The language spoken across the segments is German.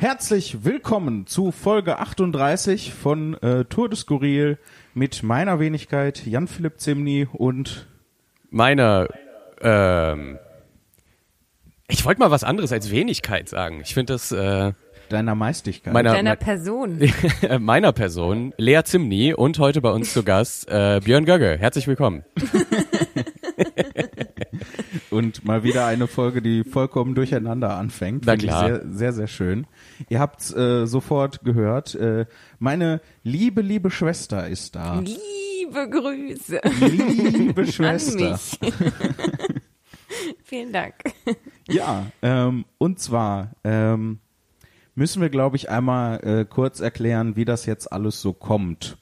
Herzlich willkommen zu Folge 38 von äh, Tour de Skurril mit meiner Wenigkeit Jan-Philipp Zimny und meiner, ähm, ich wollte mal was anderes als Wenigkeit sagen. Ich finde das, äh, deiner Meistigkeit. meiner, Deiner me- Person. meiner Person, Lea Zimny und heute bei uns zu Gast äh, Björn Gögge. Herzlich willkommen. und mal wieder eine Folge, die vollkommen durcheinander anfängt. Na Finde ich klar. sehr, sehr, sehr schön. Ihr habt äh, sofort gehört, äh, meine liebe, liebe Schwester ist da. Liebe Grüße Liebe an Schwester. mich. Vielen Dank. Ja, ähm, und zwar ähm, müssen wir, glaube ich, einmal äh, kurz erklären, wie das jetzt alles so kommt.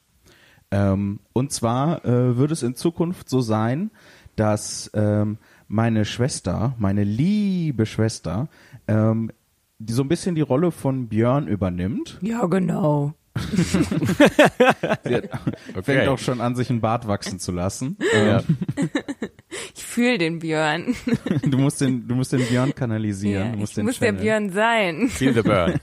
Ähm, und zwar äh, wird es in Zukunft so sein, dass ähm, meine Schwester, meine liebe Schwester, ähm, die so ein bisschen die Rolle von Björn übernimmt. Ja, genau. Sie hat, fängt auch schon an, sich einen Bart wachsen zu lassen. Ja. Ich fühle den Björn. Du musst den, du musst den Björn kanalisieren. Ja, du musst ich den muss der channeln. Björn sein. Feel the burn.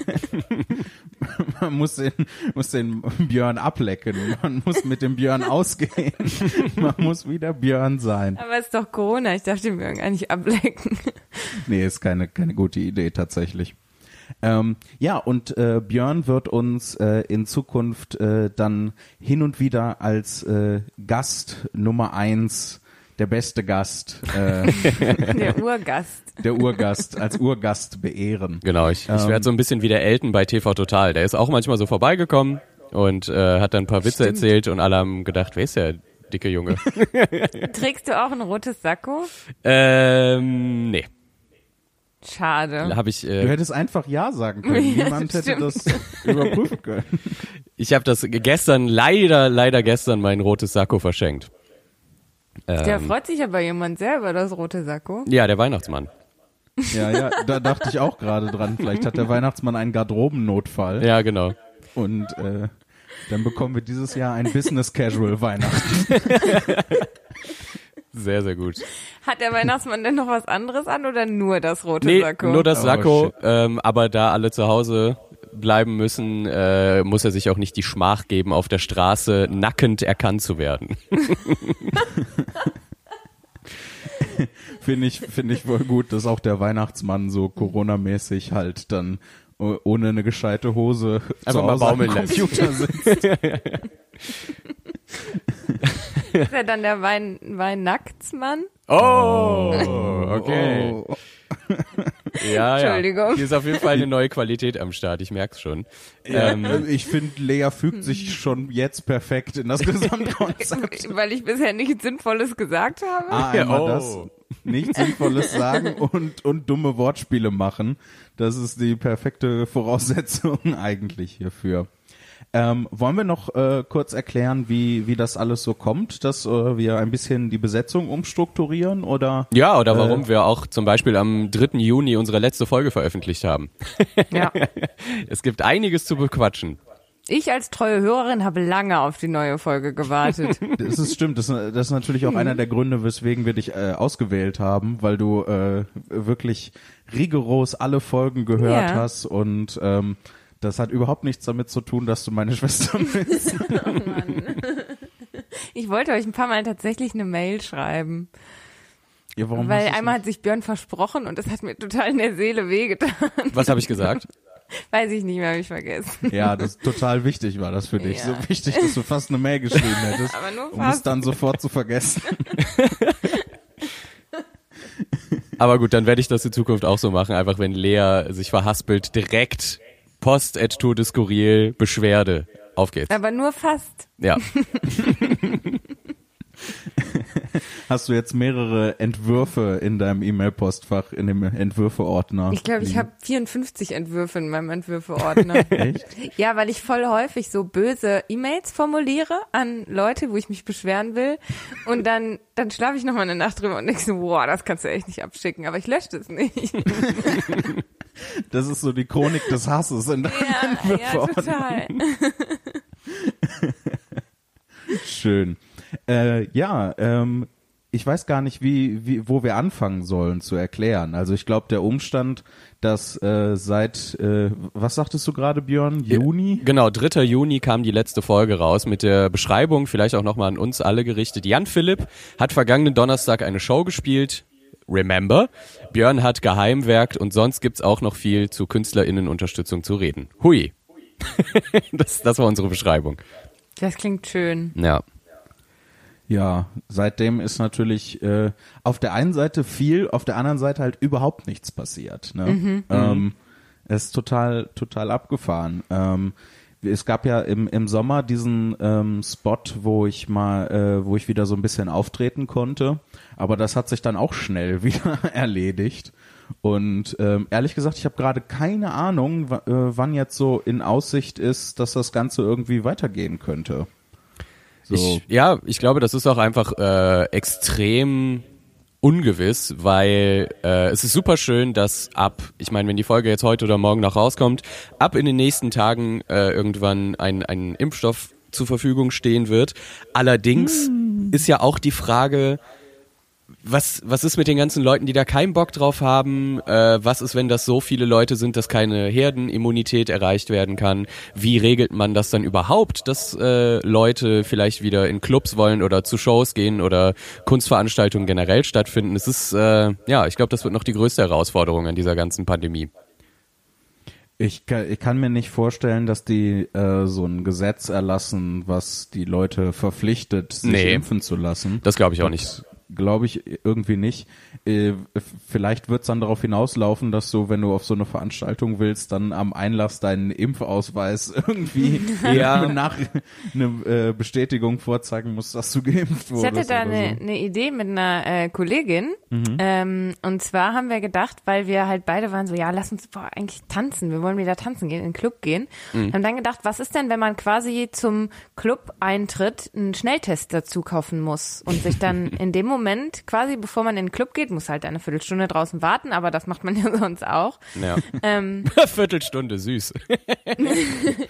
Man muss den, muss den Björn ablecken. Man muss mit dem Björn ausgehen. Man muss wieder Björn sein. Aber es ist doch Corona. Ich darf den Björn gar nicht ablecken. Nee, ist keine, keine gute Idee tatsächlich. Ähm, ja, und äh, Björn wird uns äh, in Zukunft äh, dann hin und wieder als äh, Gast Nummer eins, der beste Gast, äh, Der Urgast. der Urgast, als Urgast beehren. Genau, ich, ich Ähm. werde so ein bisschen wie der Elton bei TV Total. Der ist auch manchmal so vorbeigekommen und äh, hat dann ein paar Witze erzählt und alle haben gedacht, wer ist der dicke Junge? Trägst du auch ein rotes Sakko? ähm, nee, Schade. habe ich, Du äh, hättest einfach Ja sagen können. Ja, Niemand hätte stimmt. das überprüfen können. ich habe das gestern, leider, leider gestern mein rotes Sakko verschenkt. Da Ähm, freut sich aber jemand sehr über das rote Sakko. ja, der Weihnachtsmann. Ja, ja, da dachte ich auch gerade dran. Vielleicht hat der Weihnachtsmann einen Garderobennotfall. Ja, genau. Und äh, dann bekommen wir dieses Jahr ein Business Casual Weihnachten. Sehr, sehr gut. Hat der Weihnachtsmann denn noch was anderes an oder nur das rote Nee, Sakko? nur das Oh, Sakko, shit. ähm, aber da alle zu Hause bleiben müssen, äh, muss er sich auch nicht die Schmach geben, auf der Straße nackend erkannt zu werden. Finde ich, finde ich wohl gut, dass auch der Weihnachtsmann so Corona-mäßig halt dann oh- ohne eine gescheite Hose zu Einfach mal baumeln. Computer sitzt. Ist er dann der Wein Weihnachtsmann? Oh, okay. Oh. Ja, ja. Entschuldigung. Hier ist auf jeden Fall eine neue Qualität am Start, ich merk's schon. Ähm, Also ich finde, Lea fügt sich schon jetzt perfekt in das Gesamtkonzept. Weil ich bisher nichts Sinnvolles gesagt habe. Ah, einmal Oh. das, nichts Sinnvolles sagen und, und dumme Wortspiele machen. Das ist die perfekte Voraussetzung eigentlich hierfür. Ähm, wollen wir noch äh, kurz erklären, wie, wie das alles so kommt, dass äh, wir ein bisschen die Besetzung umstrukturieren oder? ja, oder warum wir auch zum Beispiel am 3. Juni unsere letzte Folge veröffentlicht haben. Ja. Es gibt einiges zu bequatschen. Ich als treue Hörerin habe lange auf die neue Folge gewartet. Das ist stimmt, das, das ist natürlich auch einer der Gründe, weswegen wir dich äh, ausgewählt haben, weil du äh, wirklich rigoros alle Folgen gehört Ja. hast und ähm, das hat überhaupt nichts damit zu tun, dass du meine Schwester bist. Oh Mann. Ich wollte euch ein paar Mal tatsächlich eine Mail schreiben, Ja, warum weil einmal nicht? hat sich Björn versprochen und das hat mir total in der Seele wehgetan. Was habe ich gesagt? Weiß ich nicht mehr, habe ich vergessen. Ja, das ist total wichtig war das für dich. Ja. So wichtig, dass du fast eine Mail geschrieben hättest, Aber nur um es fast. dann sofort zu vergessen. Aber gut, dann werde ich das in Zukunft auch so machen. Einfach wenn Lea sich verhaspelt, direkt Post at Tour de Skurril, Beschwerde. Auf geht's. Aber nur fast. Ja. Hast du jetzt mehrere Entwürfe in deinem E-Mail-Postfach, in dem Entwürfe-Ordner? Ich glaube, ich habe 54 Entwürfe in meinem Entwürfe-Ordner. Echt? Ja, weil ich voll häufig so böse E-Mails formuliere an Leute, wo ich mich beschweren will. Und dann, dann schlafe ich noch mal eine Nacht drüber und denke so, boah, das kannst du echt nicht abschicken. Aber ich lösche das nicht. Das ist so die Chronik des Hasses in deinem Ja, ja, total. Schön. Äh, ja, ähm, ich weiß gar nicht, wie, wie, wo wir anfangen sollen zu erklären. Also ich glaube, der Umstand, dass äh, seit, äh, was sagtest du gerade, Björn? Juni? Genau, 3. Juni kam die letzte Folge raus mit der Beschreibung, vielleicht auch nochmal an uns alle gerichtet. Jan Philipp hat vergangenen Donnerstag eine Show gespielt. Remember. Björn hat geheimwerkt und sonst gibt's auch noch viel zu KünstlerInnenunterstützung zu reden. Hui. das, das war unsere Beschreibung. Das klingt schön. Ja. Ja, seitdem ist natürlich äh, auf der einen Seite viel, auf der anderen Seite halt überhaupt nichts passiert. Ne? Ähm, es ist total, total abgefahren. Ähm, es gab ja im, im Sommer diesen ähm, Spot, wo ich mal, äh, wo ich wieder so ein bisschen auftreten konnte, aber das hat sich dann auch schnell wieder erledigt. Und ähm, ehrlich gesagt, ich habe gerade keine Ahnung, äh, wann jetzt so in Aussicht ist, dass das Ganze irgendwie weitergehen könnte. So. Ich, ja, ich glaube, das ist auch einfach äh, extrem ungewiss, weil äh, es ist super schön, dass ab, ich meine, wenn die Folge jetzt heute oder morgen noch rauskommt, ab in den nächsten Tagen äh, irgendwann ein, ein Impfstoff zur Verfügung stehen wird. Allerdings ist ja auch die Frage, was, was ist mit den ganzen Leuten, die da keinen Bock drauf haben? Äh, was ist, wenn das so viele Leute sind, dass keine Herdenimmunität erreicht werden kann? Wie regelt man das dann überhaupt, dass äh, Leute vielleicht wieder in Clubs wollen oder zu Shows gehen oder Kunstveranstaltungen generell stattfinden? Es ist, äh, ja, ich glaube, das wird noch die größte Herausforderung an dieser ganzen Pandemie. Ich kann, ich kann mir nicht vorstellen, dass die äh, so ein Gesetz erlassen, was die Leute verpflichtet, sich Nee. impfen zu lassen. Das glaube ich auch nicht. Glaube ich irgendwie nicht. Äh, vielleicht wird es dann darauf hinauslaufen, dass du, wenn du auf so eine Veranstaltung willst, dann am Einlass deinen Impfausweis irgendwie Ja. nach eine äh, Bestätigung vorzeigen musst, dass du geimpft Ich wurdest. hatte da eine, so. eine Idee mit einer äh, Kollegin. Mhm. Ähm, und zwar haben wir gedacht, weil wir halt beide waren so, ja, lass uns boah, eigentlich tanzen. Wir wollen wieder tanzen gehen, in den Club gehen. Mhm. Haben dann gedacht, was ist denn, wenn man quasi zum Club-Eintritt einen Schnelltest dazu kaufen muss und sich dann in dem Moment, quasi bevor man in den Club geht, muss halt eine Viertelstunde draußen warten, aber das macht man ja sonst auch. Ja. Ähm, Viertelstunde, süß.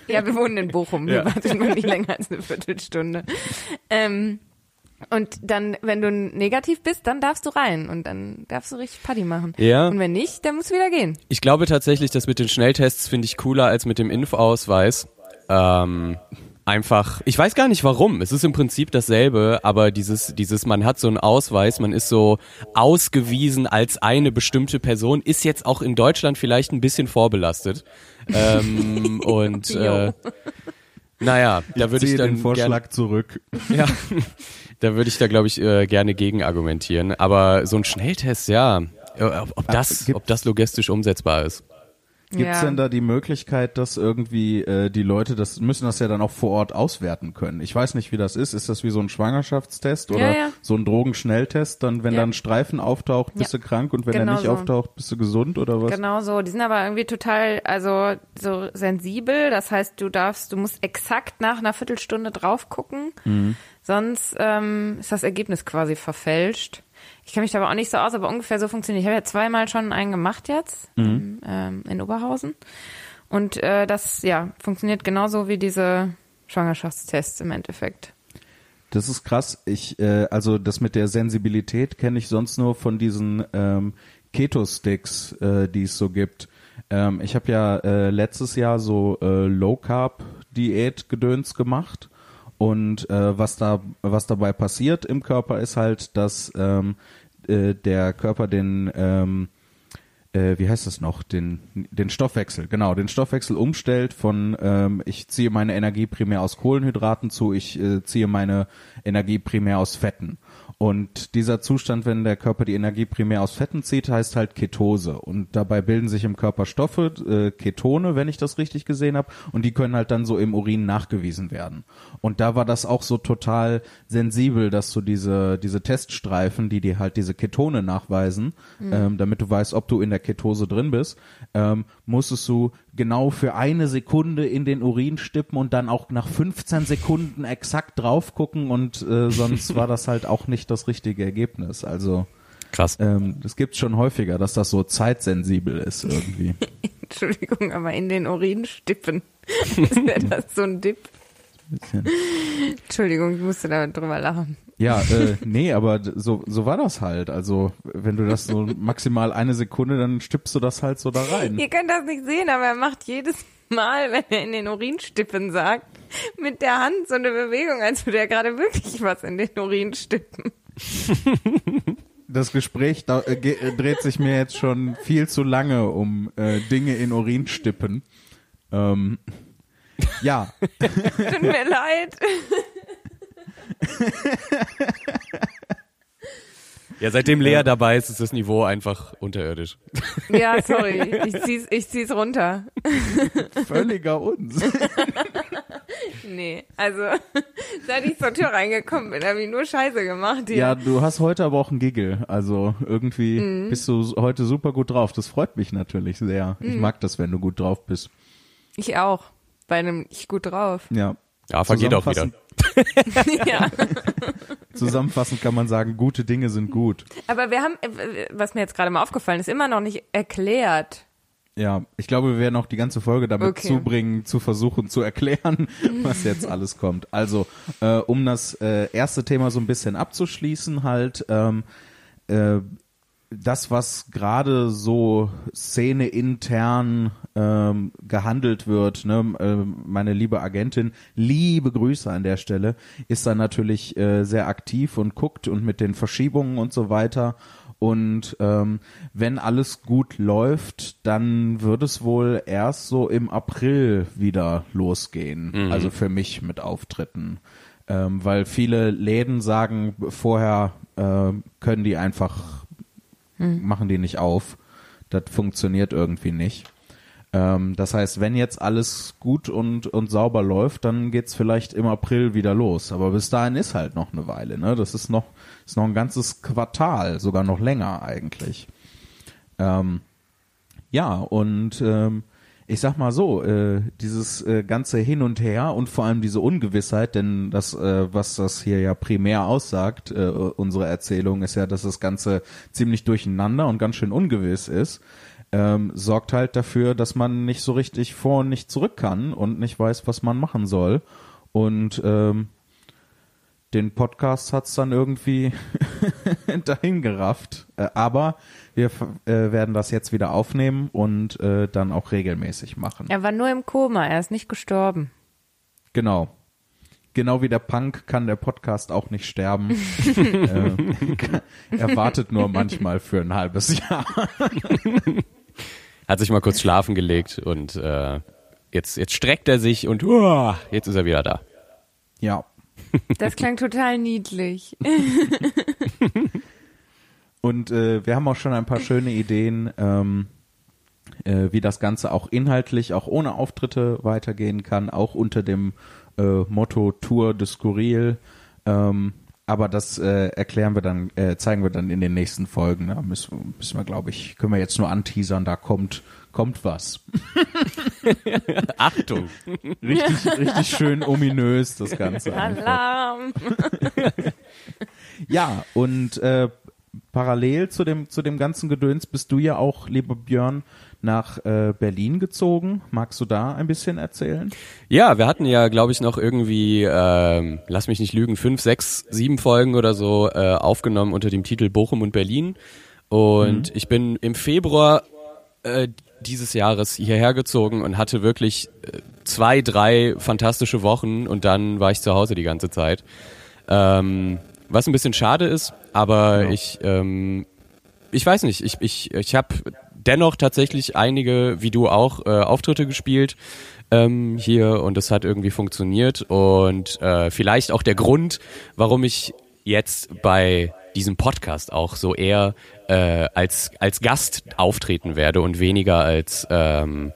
Ja, wir wohnen in Bochum. Wir Ja. warten nur nicht länger als eine Viertelstunde. Ähm, und dann, wenn du negativ bist, dann darfst du rein und dann darfst du richtig Party machen. Ja. Und wenn nicht, dann musst du wieder gehen. Ich glaube tatsächlich, das mit den Schnelltests finde ich cooler als mit dem Impfausweis. Ähm, einfach, ich weiß gar nicht warum. Es ist im Prinzip dasselbe, aber dieses, dieses, man hat so einen Ausweis, man ist so ausgewiesen als eine bestimmte Person, ist jetzt auch in Deutschland vielleicht ein bisschen vorbelastet. Ähm, und äh, naja, da würde ich ziehe dann den Vorschlag zurück. ja, da würde ich da glaube ich äh, gerne gegen argumentieren. Aber so ein Schnelltest, ja, äh, ob, ob das, ob das logistisch umsetzbar ist. Gibt es Ja. denn da die Möglichkeit, dass irgendwie äh, die Leute das müssen das ja dann auch vor Ort auswerten können? Ich weiß nicht, wie das ist. Ist das wie so ein Schwangerschaftstest oder Ja, ja. so ein Drogenschnelltest? Dann, wenn Ja. da ein Streifen auftaucht, bist du krank und wenn Genau er nicht so. auftaucht, bist du gesund oder was? Genau so. Die sind aber irgendwie total, also so sensibel. Das heißt, du darfst, du musst exakt nach einer Viertelstunde drauf gucken. Mhm. Sonst ähm, ist das Ergebnis quasi verfälscht. Ich kenne mich da aber auch nicht so aus, aber ungefähr so funktioniert. Ich habe ja zweimal schon einen gemacht jetzt Mhm. ähm, in Oberhausen. Und äh, das, ja, funktioniert genauso wie diese Schwangerschaftstests im Endeffekt. Das ist krass. Ich, äh, also das mit der Sensibilität kenne ich sonst nur von diesen ähm, Keto-Sticks, äh, die es so gibt. Ähm, ich habe ja äh, letztes Jahr so äh, Low Carb Diät Gedöns gemacht und äh, was da was dabei passiert im Körper ist halt, dass ähm, äh, der Körper den ähm, äh, wie heißt das noch, den, den Stoffwechsel, genau, den Stoffwechsel umstellt von, ähm, ich ziehe meine Energie primär aus Kohlenhydraten zu, ich äh, ziehe meine Energie primär aus Fetten. Und dieser Zustand, wenn der Körper die Energie primär aus Fetten zieht, heißt halt Ketose. Und dabei bilden sich im Körper Stoffe, äh, Ketone, wenn ich das richtig gesehen habe, und die können halt dann so im Urin nachgewiesen werden. Und da war das auch so total sensibel, dass du diese, diese Teststreifen, die dir halt diese Ketone nachweisen, ähm, damit du weißt, ob du in der Ketose drin bist, ähm, musstest du genau für eine Sekunde in den Urin stippen und dann auch nach 15 Sekunden exakt drauf gucken und äh, sonst war das halt auch nicht das richtige Ergebnis. Also Krass. ähm, das gibt's schon häufiger, dass das so zeitsensibel ist irgendwie. Entschuldigung, aber in den Urin stippen. Wäre das so ein Dip? Bisschen. Entschuldigung, ich musste da drüber lachen. Ja, äh, nee, aber so, so war das halt. Also, wenn du das so maximal eine Sekunde, dann stippst du das halt so da rein. Ihr könnt das nicht sehen, aber er macht jedes Mal, wenn er in den Urinstippen sagt, mit der Hand so eine Bewegung, als würde er gerade wirklich was in den Urin stippen. Das Gespräch da, äh, äh, dreht sich mir jetzt schon viel zu lange um äh, Dinge in Urinstippen. Ähm, ja, Tut mir leid. Ja, seitdem Lea dabei ist, ist das Niveau einfach unterirdisch. Ja, sorry. Ich zieh's, ich zieh's runter. völliger Uns. Nee, also seit ich zur Tür reingekommen bin, habe ich nur Scheiße gemacht hier. Ja, du hast heute aber auch einen Giggle. Also irgendwie Mhm. bist du heute super gut drauf. Das freut mich natürlich sehr. Mhm. Ich mag das, wenn du gut drauf bist. Ich auch. Bei einem ich gut drauf. Ja, Ja. Vergeht auch wieder. Zusammenfassend- ja. Zusammenfassend kann man sagen, gute Dinge sind gut. Aber wir haben, äh, was mir jetzt gerade mal aufgefallen ist, immer noch nicht erklärt. Ja, ich glaube, wir werden auch die ganze Folge damit Okay. zubringen, zu versuchen zu erklären, was jetzt alles kommt. Also, äh, um das äh, erste Thema so ein bisschen abzuschließen, halt, ähm, äh, das, was gerade so Szene intern ähm, gehandelt wird, ne, ähm, meine liebe Agentin, liebe Grüße an der Stelle, ist da natürlich äh, sehr aktiv und guckt und mit den Verschiebungen und so weiter. Und ähm, wenn alles gut läuft, dann wird es wohl erst so im April wieder losgehen. Also für mich mit Auftritten. Ähm, weil viele Läden sagen, vorher äh, können die einfach machen die nicht auf. Das funktioniert irgendwie nicht. Ähm, das heißt, wenn jetzt alles gut und, und sauber läuft, dann geht's vielleicht im April wieder los. Aber bis dahin ist halt noch eine Weile. Ne? Das ist noch, ist noch ein ganzes Quartal, sogar noch länger eigentlich. Ähm, ja, und ähm, ich sag mal so, äh, dieses äh, ganze Hin und Her und vor allem diese Ungewissheit, denn das, äh, was das hier ja primär aussagt, äh, unsere Erzählung, ist ja, dass das Ganze ziemlich durcheinander und ganz schön ungewiss ist, ähm, sorgt halt dafür, dass man nicht so richtig vor und nicht zurück kann und nicht weiß, was man machen soll. Und ähm, den Podcast hat's dann irgendwie dahin gerafft. Äh, aber wir äh, werden das jetzt wieder aufnehmen und äh, dann auch regelmäßig machen. Er war nur im Koma, er ist nicht gestorben. Genau. Genau wie der Punk kann der Podcast auch nicht sterben. äh, er wartet nur manchmal für ein halbes Jahr. Hat sich mal kurz schlafen gelegt und äh, jetzt, jetzt streckt er sich und uah, jetzt ist er wieder da. Ja. Das klang total niedlich. Und äh, wir haben auch schon ein paar schöne Ideen, ähm, äh, wie das Ganze auch inhaltlich, auch ohne Auftritte weitergehen kann, auch unter dem äh, Motto Tour de Skurril. Ähm, aber das äh, erklären wir dann, äh, zeigen wir dann in den nächsten Folgen. Da müssen, müssen wir, glaube ich, können wir jetzt nur anteasern, da kommt, kommt was. Achtung! Richtig, richtig schön ominös, das Ganze. Alarm. Ja, und äh, parallel zu dem, zu dem ganzen Gedöns bist du ja auch, lieber Björn, nach äh, Berlin gezogen. Magst du da ein bisschen erzählen? Ja, wir hatten ja, glaube ich, noch irgendwie, ähm, lass mich nicht lügen, fünf, sechs, sieben Folgen oder so äh, aufgenommen unter dem Titel Bochum und Berlin. Und ich bin im Februar äh, dieses Jahres hierher gezogen und hatte wirklich äh, zwei, drei fantastische Wochen und dann war ich zu Hause die ganze Zeit. Ähm, was ein bisschen schade ist, aber Ja. ich, ähm, ich weiß nicht, ich, ich, ich habe dennoch tatsächlich einige, wie du auch, äh, Auftritte gespielt ähm, hier und es hat irgendwie funktioniert und äh, vielleicht auch der Grund, warum ich jetzt bei diesem Podcast auch so eher äh, als als Gast auftreten werde und weniger als ähm,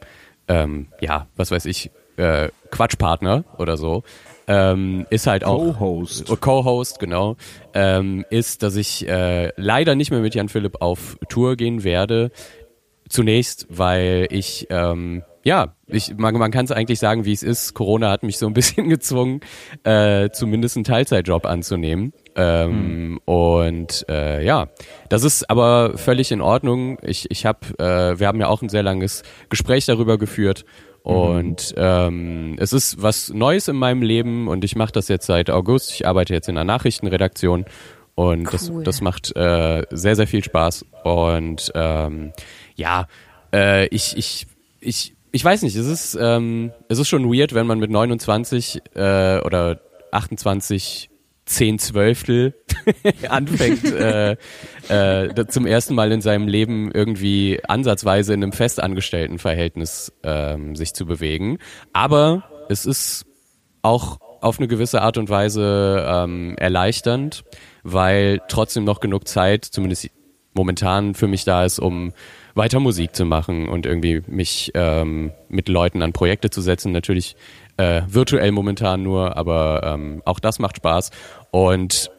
ähm, ja was weiß ich äh, Quatschpartner oder so ähm, ist halt auch Co-Host. Oh, Co-Host, genau, ähm, ist, dass ich äh, leider nicht mehr mit Jan Philipp auf Tour gehen werde. Zunächst, weil ich, ähm, ja, ich, man, man kann es eigentlich sagen, wie es ist. Corona hat mich so ein bisschen gezwungen, äh, zumindest einen Teilzeitjob anzunehmen. Ähm, Und äh, ja, das ist aber völlig in Ordnung. Ich, ich habe, äh, wir haben ja auch ein sehr langes Gespräch darüber geführt Und ähm, es ist was Neues in meinem Leben und ich mache das jetzt seit August. Ich arbeite jetzt in einer Nachrichtenredaktion und das, Cool. das macht äh, sehr, sehr viel Spaß. Und ähm, ja, äh, ich, ich, ich, ich weiß nicht, es ist, ähm, es ist schon weird, wenn man mit 29 äh, oder 28 zehn Zwölftel anfängt, äh, äh, zum ersten Mal in seinem Leben irgendwie ansatzweise in einem Festangestelltenverhältnis ähm, sich zu bewegen. Aber es ist auch auf eine gewisse Art und Weise ähm, erleichternd, weil trotzdem noch genug Zeit, zumindest momentan für mich da ist, um weiter Musik zu machen und irgendwie mich ähm, mit Leuten an Projekte zu setzen. Natürlich äh, virtuell momentan nur, aber ähm, auch das macht Spaß. Und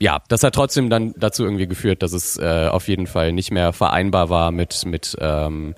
ja, das hat trotzdem dann dazu irgendwie geführt, dass es äh, auf jeden Fall nicht mehr vereinbar war mit mit ähm,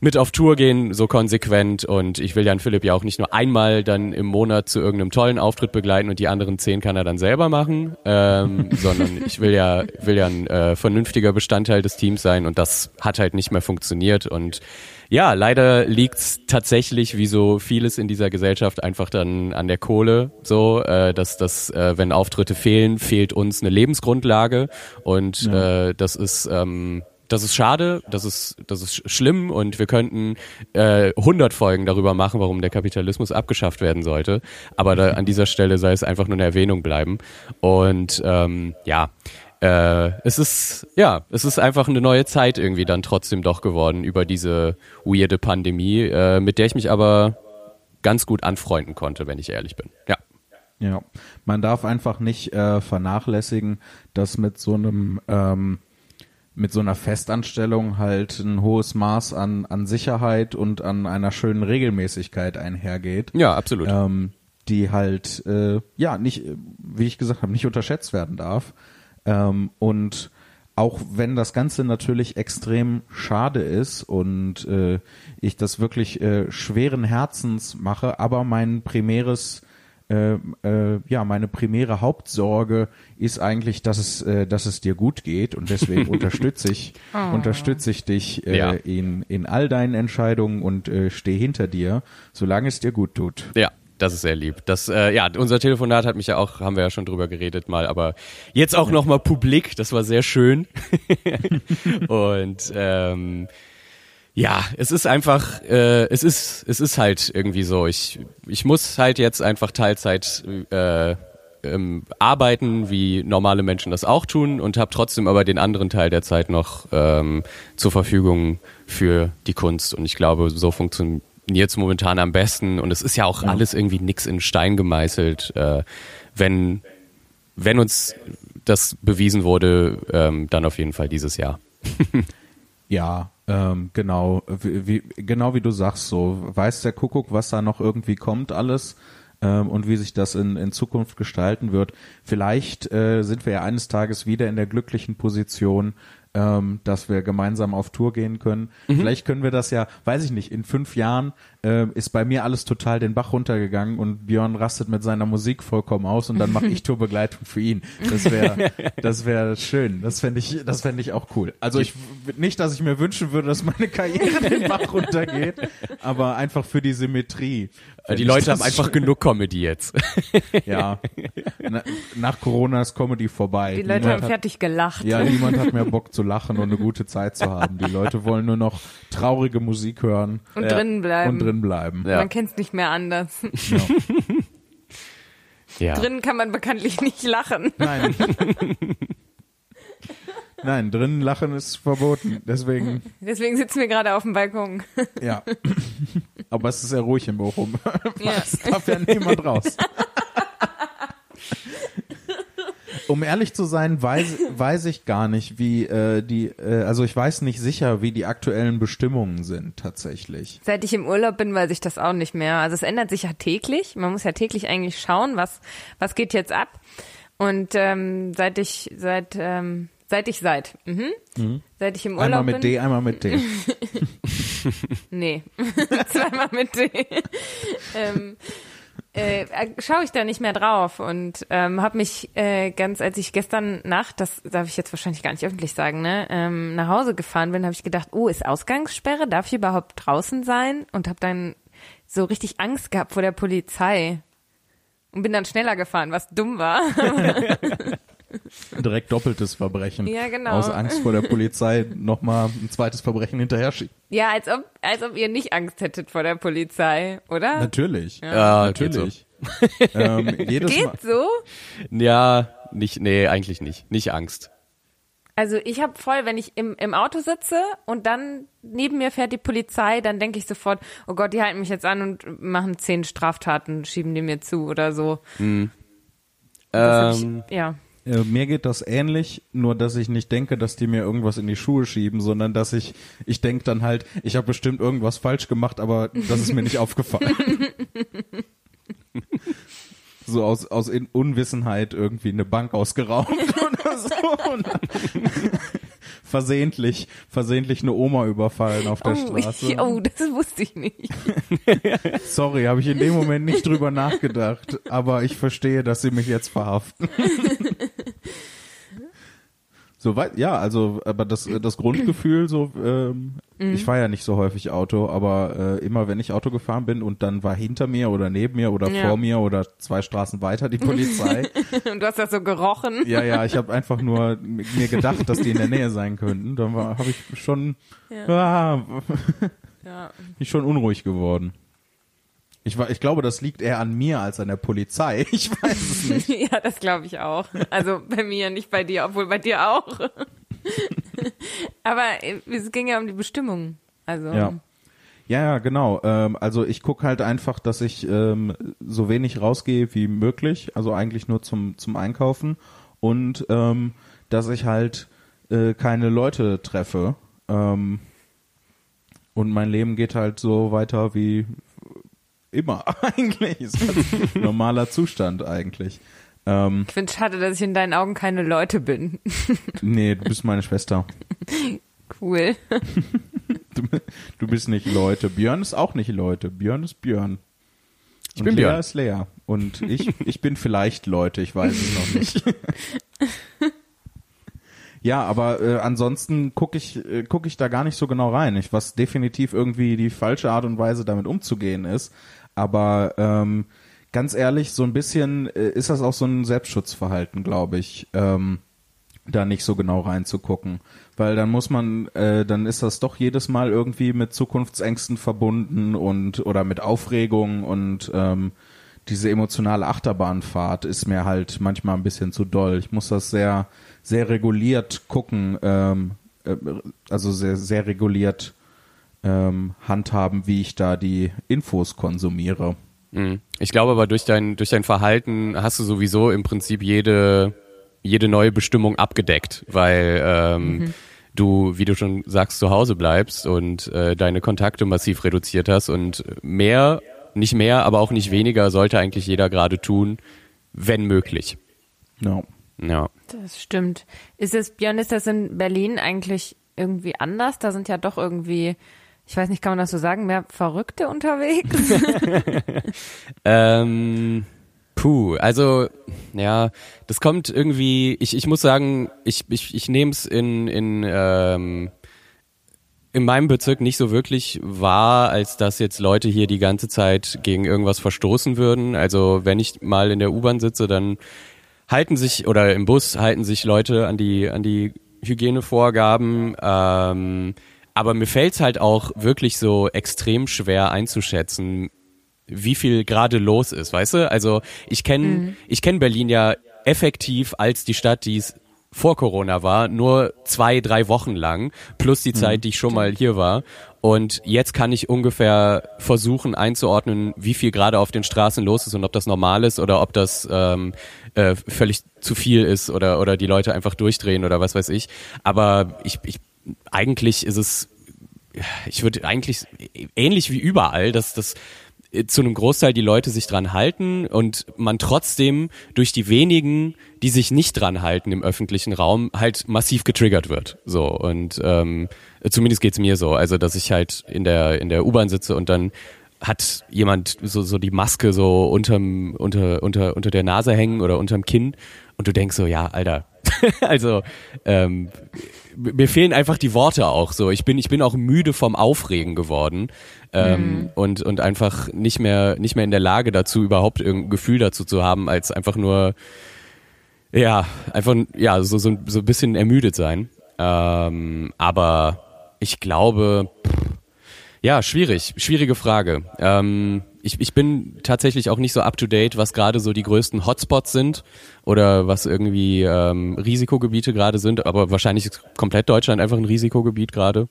mit auf Tour gehen so konsequent und ich will Jan Philipp ja auch nicht nur einmal dann im Monat zu irgendeinem tollen Auftritt begleiten und die anderen zehn kann er dann selber machen, ähm, sondern ich will ja will ja ein äh, vernünftiger Bestandteil des Teams sein und das hat halt nicht mehr funktioniert und ja, leider liegt's tatsächlich, wie so vieles in dieser Gesellschaft, einfach dann an der Kohle. So, äh, dass, dass äh, wenn Auftritte fehlen, fehlt uns eine Lebensgrundlage. Und äh, das ist ähm, das ist schade, das ist das ist sch- schlimm und wir könnten äh, 100 Folgen darüber machen, warum der Kapitalismus abgeschafft werden sollte. Aber da, an dieser Stelle soll es einfach nur eine Erwähnung bleiben. Und ähm, ja, äh, es ist ja, es ist einfach eine neue Zeit irgendwie dann trotzdem doch geworden über diese weirde Pandemie, äh, mit der ich mich aber ganz gut anfreunden konnte, wenn ich ehrlich bin. Ja. Ja, man darf einfach nicht äh, vernachlässigen, dass mit so einem ähm, mit so einer Festanstellung halt ein hohes Maß an an Sicherheit und an einer schönen Regelmäßigkeit einhergeht. Ja, absolut. ähm, die halt äh, ja nicht, wie ich gesagt habe, nicht unterschätzt werden darf. Ähm, und auch wenn das Ganze natürlich extrem schade ist und äh, ich das wirklich äh, schweren Herzens mache, aber mein primäres äh, äh, ja, meine primäre Hauptsorge ist eigentlich, dass es, äh, dass es dir gut geht und deswegen unterstütze ich, unterstütze ich dich äh, Ja. in, in all deinen Entscheidungen und äh, stehe hinter dir, solange es dir gut tut. Ja, das ist sehr lieb. Das, äh, ja, unser Telefonat hat mich ja auch, haben wir ja schon drüber geredet mal, aber jetzt auch nochmal publik, das war sehr schön. Und ähm, ja, es ist einfach, äh, es ist, es ist halt irgendwie so. Ich, ich muss halt jetzt einfach Teilzeit äh, ähm, arbeiten, wie normale Menschen das auch tun, und habe trotzdem aber den anderen Teil der Zeit noch ähm, zur Verfügung für die Kunst. Und ich glaube, so funktioniert es momentan am besten. Und es ist ja auch alles irgendwie nix in Stein gemeißelt. Äh, wenn, wenn uns das bewiesen wurde, ähm, dann auf jeden Fall dieses Jahr. Ja, ähm, genau, wie, wie, genau wie du sagst, so weiß der Kuckuck, was da noch irgendwie kommt, alles ähm, und wie sich das in, in Zukunft gestalten wird. Vielleicht äh, sind wir ja eines Tages wieder in der glücklichen Position, ähm, dass wir gemeinsam auf Tour gehen können. Vielleicht können wir das ja, weiß ich nicht, in fünf Jahren äh, ist bei mir alles total den Bach runtergegangen und Björn rastet mit seiner Musik vollkommen aus und dann mache ich Tourbegleitung für ihn. Das wäre, das wäre schön. Das fände ich, das fände ich auch cool. Also ich nicht, dass ich mir wünschen würde, dass meine Karriere den Bach runtergeht, aber einfach für die Symmetrie. Die Leute haben einfach genug Comedy jetzt. Ja. Na, nach Corona ist Comedy vorbei. Die Leute Niemand haben hat- fertig gelacht. ja, niemand hat mehr Bock zu lachen und eine gute Zeit zu haben. Die Leute wollen nur noch traurige Musik hören und Ja. drinnen bleiben. und drin bleiben. Ja. Man kennt es nicht mehr anders. Ja. Ja. drinnen kann man bekanntlich nicht lachen. Nein. Nein, drinnen lachen ist verboten. Deswegen, Deswegen sitzen wir gerade auf dem Balkon. ja. Aber es ist sehr ruhig in Bochum. Ja. Es darf ja niemand raus. Um ehrlich zu sein, weiß, weiß ich gar nicht, wie äh, die, äh, also ich weiß nicht sicher, wie die aktuellen Bestimmungen sind tatsächlich. Seit ich im Urlaub bin, weiß ich das auch nicht mehr. Also es ändert sich ja täglich. Man muss ja täglich eigentlich schauen, was, was geht jetzt ab. Und ähm, seit ich, seit, ähm, seit ich seit, mhm. seit ich im Urlaub Einmal mit bin. D, einmal mit D. Nee, zweimal mit D. ähm, äh, schaue ich da nicht mehr drauf und ähm, habe mich äh, ganz, als ich gestern Nacht, das darf ich jetzt wahrscheinlich gar nicht öffentlich sagen, ne, ähm, nach Hause gefahren bin, habe ich gedacht, oh, ist Ausgangssperre, darf ich überhaupt draußen sein? Und habe dann so richtig Angst gehabt vor der Polizei und bin dann schneller gefahren, was dumm war. Direkt doppeltes Verbrechen. Ja, genau. Aus Angst vor der Polizei nochmal ein zweites Verbrechen hinterher schieben. ja, als ob, als ob ihr nicht Angst hättet vor der Polizei, oder? Natürlich. Ja, geht Natürlich. ähm, jedes Mal. Geht so? Ja, nicht, nee, eigentlich nicht. Nicht Angst. Also ich habe voll, wenn ich im, im Auto sitze und dann neben mir fährt die Polizei, dann denke ich sofort, oh Gott, die halten mich jetzt an und machen zehn Straftaten, schieben die mir zu oder so. Das hab Ähm, ich, ja. Äh, mir geht das ähnlich, nur dass ich nicht denke, dass die mir irgendwas in die Schuhe schieben, sondern dass ich, ich denke dann halt, ich habe bestimmt irgendwas falsch gemacht, aber das ist mir nicht aufgefallen. so aus, aus in Unwissenheit irgendwie eine Bank ausgeraubt oder so. Versehentlich, versehentlich eine Oma überfallen auf der Oh, Straße. ich, oh, das wusste ich nicht. Sorry, habe ich in dem Moment nicht drüber nachgedacht, aber ich verstehe, dass sie mich jetzt verhaften. Soweit, ja, also, aber das, das Grundgefühl, so, ähm, ich fahre ja nicht so häufig Auto, aber äh, immer wenn ich Auto gefahren bin und dann war hinter mir oder neben mir oder Ja. vor mir oder zwei Straßen weiter die Polizei. Und du hast das so gerochen. ja, ja, ich habe einfach nur mir gedacht, dass die in der Nähe sein könnten. Dann habe ich schon, ah, Ja. bin ich schon unruhig geworden. Ich, war, ich glaube, das liegt eher an mir als an der Polizei. Ich weiß es nicht. Ja, das glaube ich auch. Also bei mir, nicht bei dir, obwohl bei dir auch. Aber äh, es ging ja um die Bestimmung. Also Ja. Ja, ja, genau. Ähm, also ich guck halt einfach, dass ich ähm, so wenig rausgehe wie möglich, also eigentlich nur zum, zum Einkaufen und ähm, dass ich halt äh, keine Leute treffe. Ähm, und mein Leben geht halt so weiter wie immer eigentlich. Ist ganz normaler Zustand eigentlich. Ähm, ich finde es schade, dass ich in deinen Augen keine Leute bin. nee, du bist meine Schwester. Cool. Du, du bist nicht Leute. Björn ist auch nicht Leute. Björn ist Björn. Ich und bin Lea Björn. ist Lea. Und ich, ich bin vielleicht Leute, ich weiß es noch nicht. ja, aber äh, ansonsten gucke ich, äh, guck ich da gar nicht so genau rein. Ich, was definitiv irgendwie die falsche Art und Weise damit umzugehen ist. Aber ähm, ganz ehrlich, so ein bisschen äh, ist das auch so ein Selbstschutzverhalten, glaube ich. Ähm, da nicht so genau reinzugucken, weil dann muss man, äh, dann ist das doch jedes Mal irgendwie mit Zukunftsängsten verbunden und oder mit Aufregung und ähm, diese emotionale Achterbahnfahrt ist mir halt manchmal ein bisschen zu doll. Ich muss das sehr, sehr reguliert gucken, ähm, äh, also sehr, sehr reguliert ähm, handhaben, wie ich da die Infos konsumiere. Mhm. Ich glaube aber durch dein, durch dein Verhalten hast du sowieso im Prinzip jede, jede neue Bestimmung abgedeckt, weil ähm, du, wie du schon sagst, zu Hause bleibst und äh, deine Kontakte massiv reduziert hast und mehr, nicht mehr, aber auch nicht weniger sollte eigentlich jeder gerade tun, wenn möglich. Ja. Ja. Das stimmt. Ist es, Björn, ist das in Berlin eigentlich irgendwie anders? Da sind ja doch irgendwie, ich weiß nicht, kann man das so sagen, mehr Verrückte unterwegs? Ähm, puh, also ja, das kommt irgendwie. Ich, ich muss sagen, ich ich, ich nehme es in in ähm, in meinem Bezirk nicht so wirklich wahr, als dass jetzt Leute hier die ganze Zeit gegen irgendwas verstoßen würden. Also wenn ich mal in der U-Bahn sitze, dann halten sich oder im Bus halten sich Leute an die an die Hygienevorgaben. Ähm, aber mir fällt's halt auch wirklich so extrem schwer einzuschätzen, wie viel gerade los ist, weißt du? Also ich kenne ich kenne Berlin ja effektiv als die Stadt, die es vor Corona war, nur zwei, drei Wochen lang, plus die Zeit, die ich schon mal hier war. Und jetzt kann ich ungefähr versuchen einzuordnen, wie viel gerade auf den Straßen los ist und ob das normal ist oder ob das ähm, äh, völlig zu viel ist oder, oder die Leute einfach durchdrehen oder was weiß ich. Aber ich, ich eigentlich ist es ich würde eigentlich ähnlich wie überall, dass das zu einem Großteil die Leute sich dran halten und man trotzdem durch die wenigen, die sich nicht dran halten im öffentlichen Raum, halt massiv getriggert wird. So und ähm, zumindest geht's mir so, also dass ich halt in der in der U-Bahn sitze und dann hat jemand so, so die Maske so unterm, unter, unter, unter der Nase hängen oder unterm Kinn und du denkst so, ja, Alter. also ähm, mir fehlen einfach die Worte auch so. Ich bin, ich bin auch müde vom Aufregen geworden ähm, mhm. und, und einfach nicht mehr, nicht mehr in der Lage dazu, überhaupt irgendein Gefühl dazu zu haben, als einfach nur ja, einfach ja, so, so, so ein bisschen ermüdet sein. Ähm, aber ich glaube, ja, schwierig, schwierige Frage. Ähm, ich, ich bin tatsächlich auch nicht so up to date, was gerade so die größten Hotspots sind oder was irgendwie ähm, Risikogebiete gerade sind, aber wahrscheinlich ist komplett Deutschland einfach ein Risikogebiet gerade.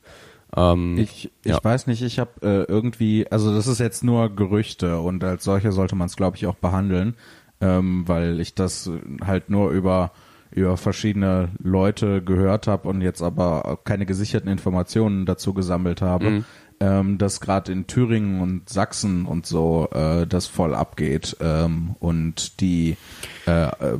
Ähm, ich ich ja. weiß nicht, ich habe äh, irgendwie, also das ist jetzt nur Gerüchte und als solche sollte man es, glaube ich, auch behandeln, ähm, weil ich das halt nur über über verschiedene Leute gehört habe und jetzt aber keine gesicherten Informationen dazu gesammelt habe. Mhm ähm, dass gerade in Thüringen und Sachsen und so äh, das voll abgeht ähm, und die äh, äh,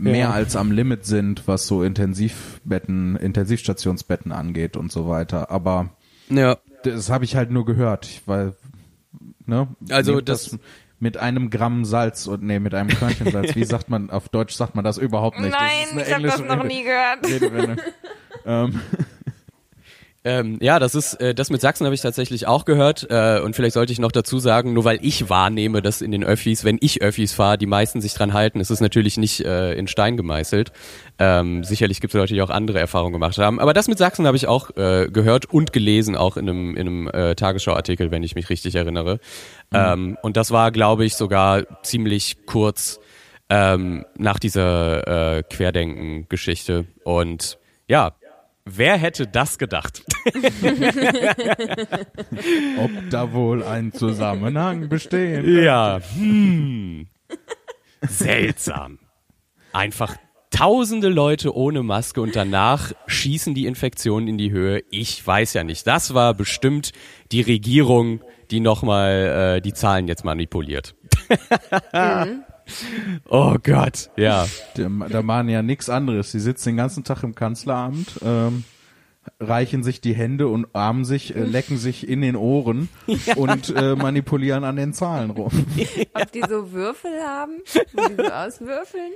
mehr ja. als am Limit sind, was so Intensivbetten, Intensivstationsbetten angeht und so weiter. Aber ja. das habe ich halt nur gehört, weil ne, also das, das mit einem Gramm Salz und nee, mit einem Körnchen Salz. Wie sagt man auf Deutsch sagt man das überhaupt nicht. Nein, ich habe das noch nie gehört. ähm, ähm, ja, das ist äh, das mit Sachsen habe ich tatsächlich auch gehört äh, und vielleicht sollte ich noch dazu sagen, nur weil ich wahrnehme, dass in den Öffis, wenn ich Öffis fahre, die meisten sich dran halten, ist es natürlich nicht äh, in Stein gemeißelt. Ähm, sicherlich gibt es Leute, die auch andere Erfahrungen gemacht haben, aber das mit Sachsen habe ich auch äh, gehört und gelesen, auch in einem in einem äh, Tagesschauartikel, wenn ich mich richtig erinnere. Mhm. Ähm, und das war, glaube ich, sogar ziemlich kurz ähm, nach dieser äh, Querdenken-Geschichte und ja, Wer hätte das gedacht? Ob da wohl ein Zusammenhang besteht? Ja. Hm. Seltsam. Einfach tausende Leute ohne Maske und danach schießen die Infektionen in die Höhe. Ich weiß ja nicht. Das war bestimmt die Regierung, die nochmal äh, die Zahlen jetzt manipuliert. mhm. Oh Gott, ja. Da machen ja nichts anderes. Sie sitzen den ganzen Tag im Kanzleramt, ähm, reichen sich die Hände und armen sich, äh, lecken sich in den Ohren ja. und äh, manipulieren an den Zahlen rum. Ob die so Würfel haben, wo die so auswürfeln?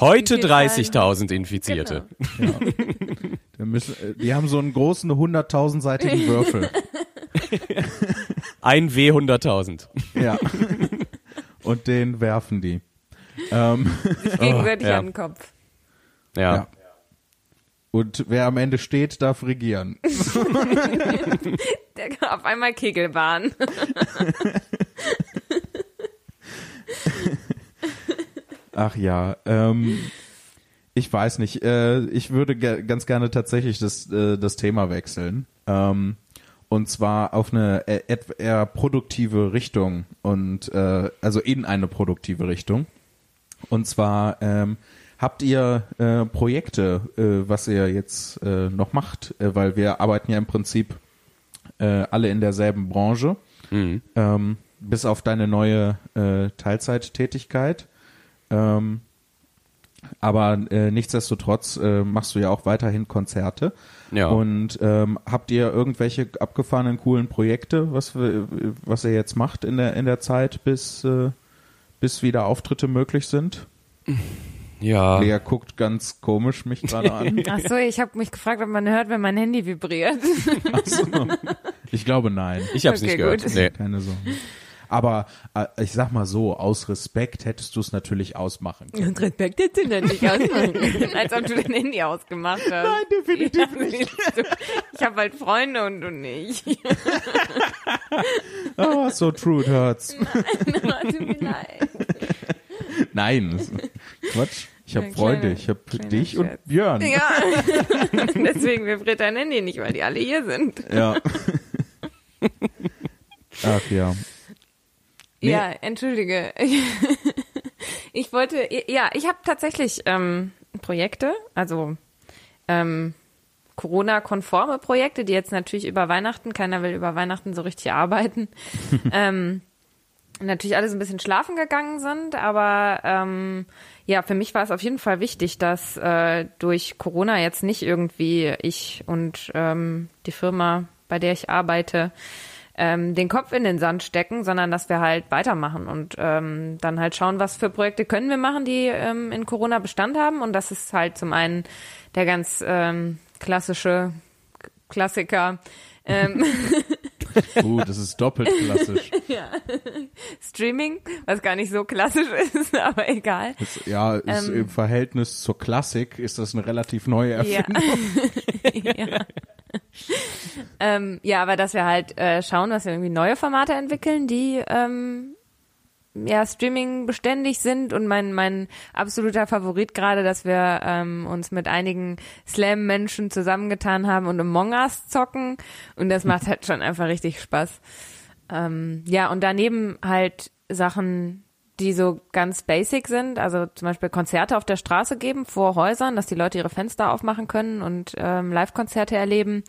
Heute 30.000 Infizierte. Genau. Ja. Müssen, äh, die haben so einen großen 100.000-seitigen Würfel. Ein W 100.000. Ja. Und den werfen die. Ähm, Sich gegenseitig oh, ja. an den Kopf. Ja. ja. Und wer am Ende steht, darf regieren. Der, auf einmal Kegelbahn. Ach ja, ähm, ich weiß nicht. Äh, ich würde ge ganz gerne tatsächlich das, äh, das Thema wechseln. Ähm, und zwar auf eine e-, eher produktive Richtung und äh, also in eine produktive Richtung. Und zwar ähm, habt ihr äh, Projekte, äh, was ihr jetzt äh, noch macht, äh, weil wir arbeiten ja im Prinzip äh, alle in derselben Branche, mhm. ähm, bis auf deine neue äh, Teilzeittätigkeit. Ähm, aber äh, nichtsdestotrotz äh, machst du ja auch weiterhin Konzerte. Ja. Und ähm, habt ihr irgendwelche abgefahrenen coolen Projekte, was was ihr jetzt macht in der in der Zeit, bis äh, bis wieder Auftritte möglich sind? Ja. Lea guckt ganz komisch mich gerade an. Ach so, ich habe mich gefragt, ob man hört, wenn mein Handy vibriert. Ach so. Ich glaube nein. Ich habe es okay, nicht gehört. Nee. Keine Sorge. Aber äh, ich sag mal so, aus Respekt hättest du es natürlich ausmachen können. Aus Respekt hättest du nicht ausmachen Als ob du dein Handy ausgemacht hast. Nein, definitiv ja, nicht. Ich habe halt Freunde und du nicht. oh, so true it hurts. Nein, tut mir leid. Nein, Quatsch. Ich habe Freunde, ich habe dich Scherz. und Björn. Ja, deswegen vibriert dein Handy nicht, weil die alle hier sind. Ja. Ach ja. Nee. Ja, entschuldige. Ich wollte, ja, ich habe tatsächlich ähm, Projekte, also ähm, Corona-konforme Projekte, die jetzt natürlich über Weihnachten, keiner will über Weihnachten so richtig arbeiten, ähm, natürlich alle so ein bisschen schlafen gegangen sind, aber ähm, ja, für mich war es auf jeden Fall wichtig, dass äh, durch Corona jetzt nicht irgendwie ich und ähm, die Firma, bei der ich arbeite, ähm, den Kopf in den Sand stecken, sondern dass wir halt weitermachen und ähm, dann halt schauen, was für Projekte können wir machen, die ähm, in Corona Bestand haben. Und das ist halt zum einen der ganz ähm, klassische Klassiker. Ähm, Uh, das ist doppelt klassisch. Streaming, was gar nicht so klassisch ist, aber egal. Das, ja, ist Ähm. im Verhältnis zur Klassik ist das eine relativ neue Erfindung. Ja. ja. ähm, ja, aber dass wir halt äh, schauen, dass wir irgendwie neue Formate entwickeln, die ähm, ja Streaming beständig sind und mein mein absoluter Favorit gerade, dass wir ähm, uns mit einigen Slam-Menschen zusammengetan haben und Among Us zocken und das macht halt schon einfach richtig Spaß. Ähm, ja, und daneben halt Sachen, die so ganz basic sind, also zum Beispiel Konzerte auf der Straße geben vor Häusern, dass die Leute ihre Fenster aufmachen können und ähm, Live-Konzerte erleben,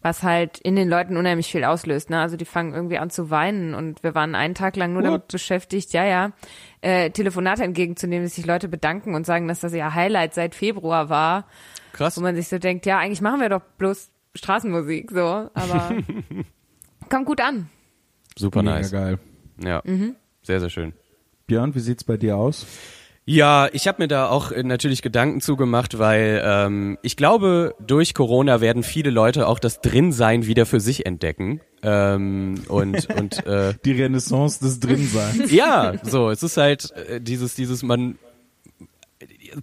was halt in den Leuten unheimlich viel auslöst. Ne? Also die fangen irgendwie an zu weinen und wir waren einen Tag lang nur damit What? beschäftigt, ja, ja, äh, Telefonate entgegenzunehmen, dass sich Leute bedanken und sagen, dass das ihr Highlight seit Februar war, Krass. wo man sich so denkt, ja, eigentlich machen wir doch bloß Straßenmusik, so, aber kommt gut an. Super Mega nice. geil. Ja. Sehr, sehr schön. Björn, wie sieht's bei dir aus? Ja, ich habe mir da auch äh, natürlich Gedanken zugemacht, weil ähm, ich glaube, durch Corona werden viele Leute auch das Drinsein wieder für sich entdecken. Ähm, und und äh, Die Renaissance des Drinseins. ja, so, es ist halt äh, dieses, dieses, man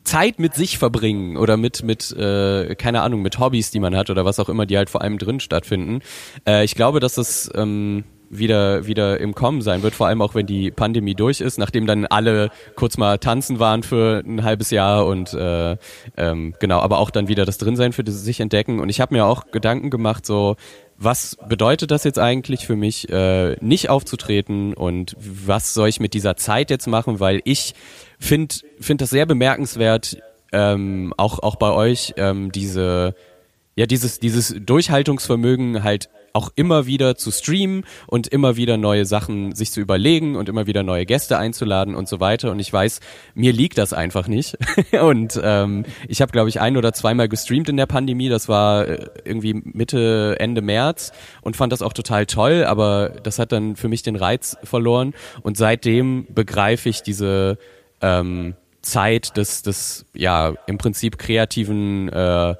Zeit mit sich verbringen oder mit, mit, äh, keine Ahnung, mit Hobbys, die man hat oder was auch immer, die halt vor allem drin stattfinden. Äh, ich glaube, dass das ähm, wieder, wieder im Kommen sein wird, vor allem auch wenn die Pandemie durch ist, nachdem dann alle kurz mal tanzen waren für ein halbes Jahr und äh, ähm, genau, aber auch dann wieder das Drinsein für das sich entdecken. Und ich habe mir auch Gedanken gemacht, so, was bedeutet das jetzt eigentlich für mich, äh, nicht aufzutreten und was soll ich mit dieser Zeit jetzt machen, weil ich finde find das sehr bemerkenswert, ähm, auch, auch bei euch, ähm, diese, ja, dieses, dieses Durchhaltungsvermögen halt auch immer wieder zu streamen und immer wieder neue Sachen sich zu überlegen und immer wieder neue Gäste einzuladen und so weiter. Und ich weiß, mir liegt das einfach nicht. und ähm, ich habe, glaube ich, ein oder zweimal gestreamt in der Pandemie. Das war äh, irgendwie Mitte, Ende März und fand das auch total toll, aber das hat dann für mich den Reiz verloren. Und seitdem begreife ich diese ähm, Zeit des, des ja im Prinzip kreativen äh,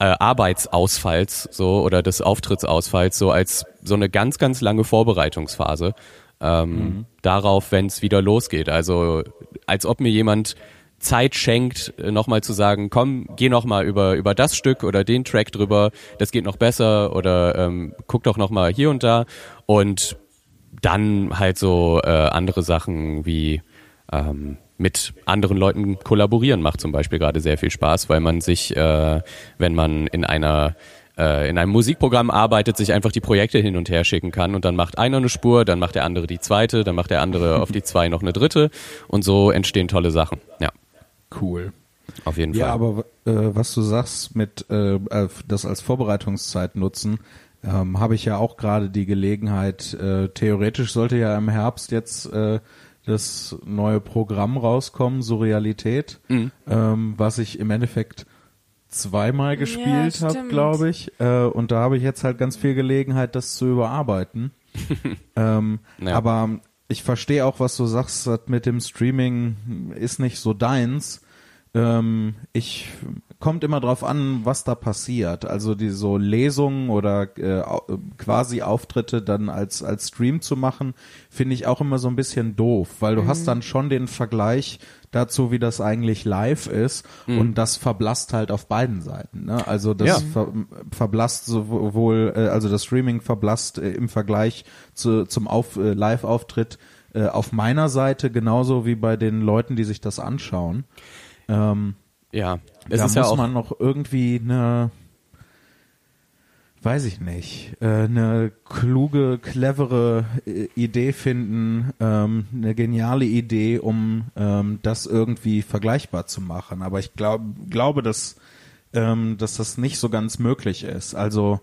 äh, Arbeitsausfalls so oder des Auftrittsausfalls so als so eine ganz ganz lange Vorbereitungsphase ähm, darauf, wenn es wieder losgeht. Also als ob mir jemand Zeit schenkt, äh, nochmal zu sagen, komm, geh nochmal über, über das Stück oder den Track drüber, das geht noch besser oder ähm, guck doch nochmal hier und da und dann halt so äh, andere Sachen wie ähm, mit anderen Leuten kollaborieren macht zum Beispiel gerade sehr viel Spaß, weil man sich, äh, wenn man in einer äh, in einem Musikprogramm arbeitet, sich einfach die Projekte hin und her schicken kann und dann macht einer eine Spur, dann macht der andere die zweite, dann macht der andere auf die zwei noch eine dritte und so entstehen tolle Sachen. Ja, Cool. auf jeden Ja, Fall. aber äh, was du sagst mit äh, äh, das als Vorbereitungszeit nutzen, ähm, habe ich ja auch gerade die Gelegenheit. Äh, theoretisch sollte ja im Herbst jetzt äh, das neue Programm rauskommen, Surrealität, ähm, was ich im Endeffekt zweimal gespielt habe, stimmt. glaube ich. Äh, und da habe ich jetzt halt ganz viel Gelegenheit, das zu überarbeiten. ähm, Ja. Aber ich verstehe auch, was du sagst, mit dem Streaming ist nicht so deins. Ähm, ich kommt immer drauf an, was da passiert. Also die so Lesungen oder äh, au- quasi Auftritte dann als als Stream zu machen, finde ich auch immer so ein bisschen doof, weil du hast dann schon den Vergleich dazu, wie das eigentlich live ist und das verblasst halt auf beiden Seiten. Ne? Also das Ja. ver verblasst sowohl, äh, also das Streaming verblasst äh, im Vergleich zu, zum auf, äh, Live-Auftritt äh, auf meiner Seite genauso wie bei den Leuten, die sich das anschauen. Ähm, ja, es da ist muss ja auch man noch irgendwie eine, weiß ich nicht, äh, eine kluge, clevere äh, Idee finden, ähm, eine geniale Idee, um ähm, das irgendwie vergleichbar zu machen. Aber ich glaub, glaube, dass, ähm, dass das nicht so ganz möglich ist. Also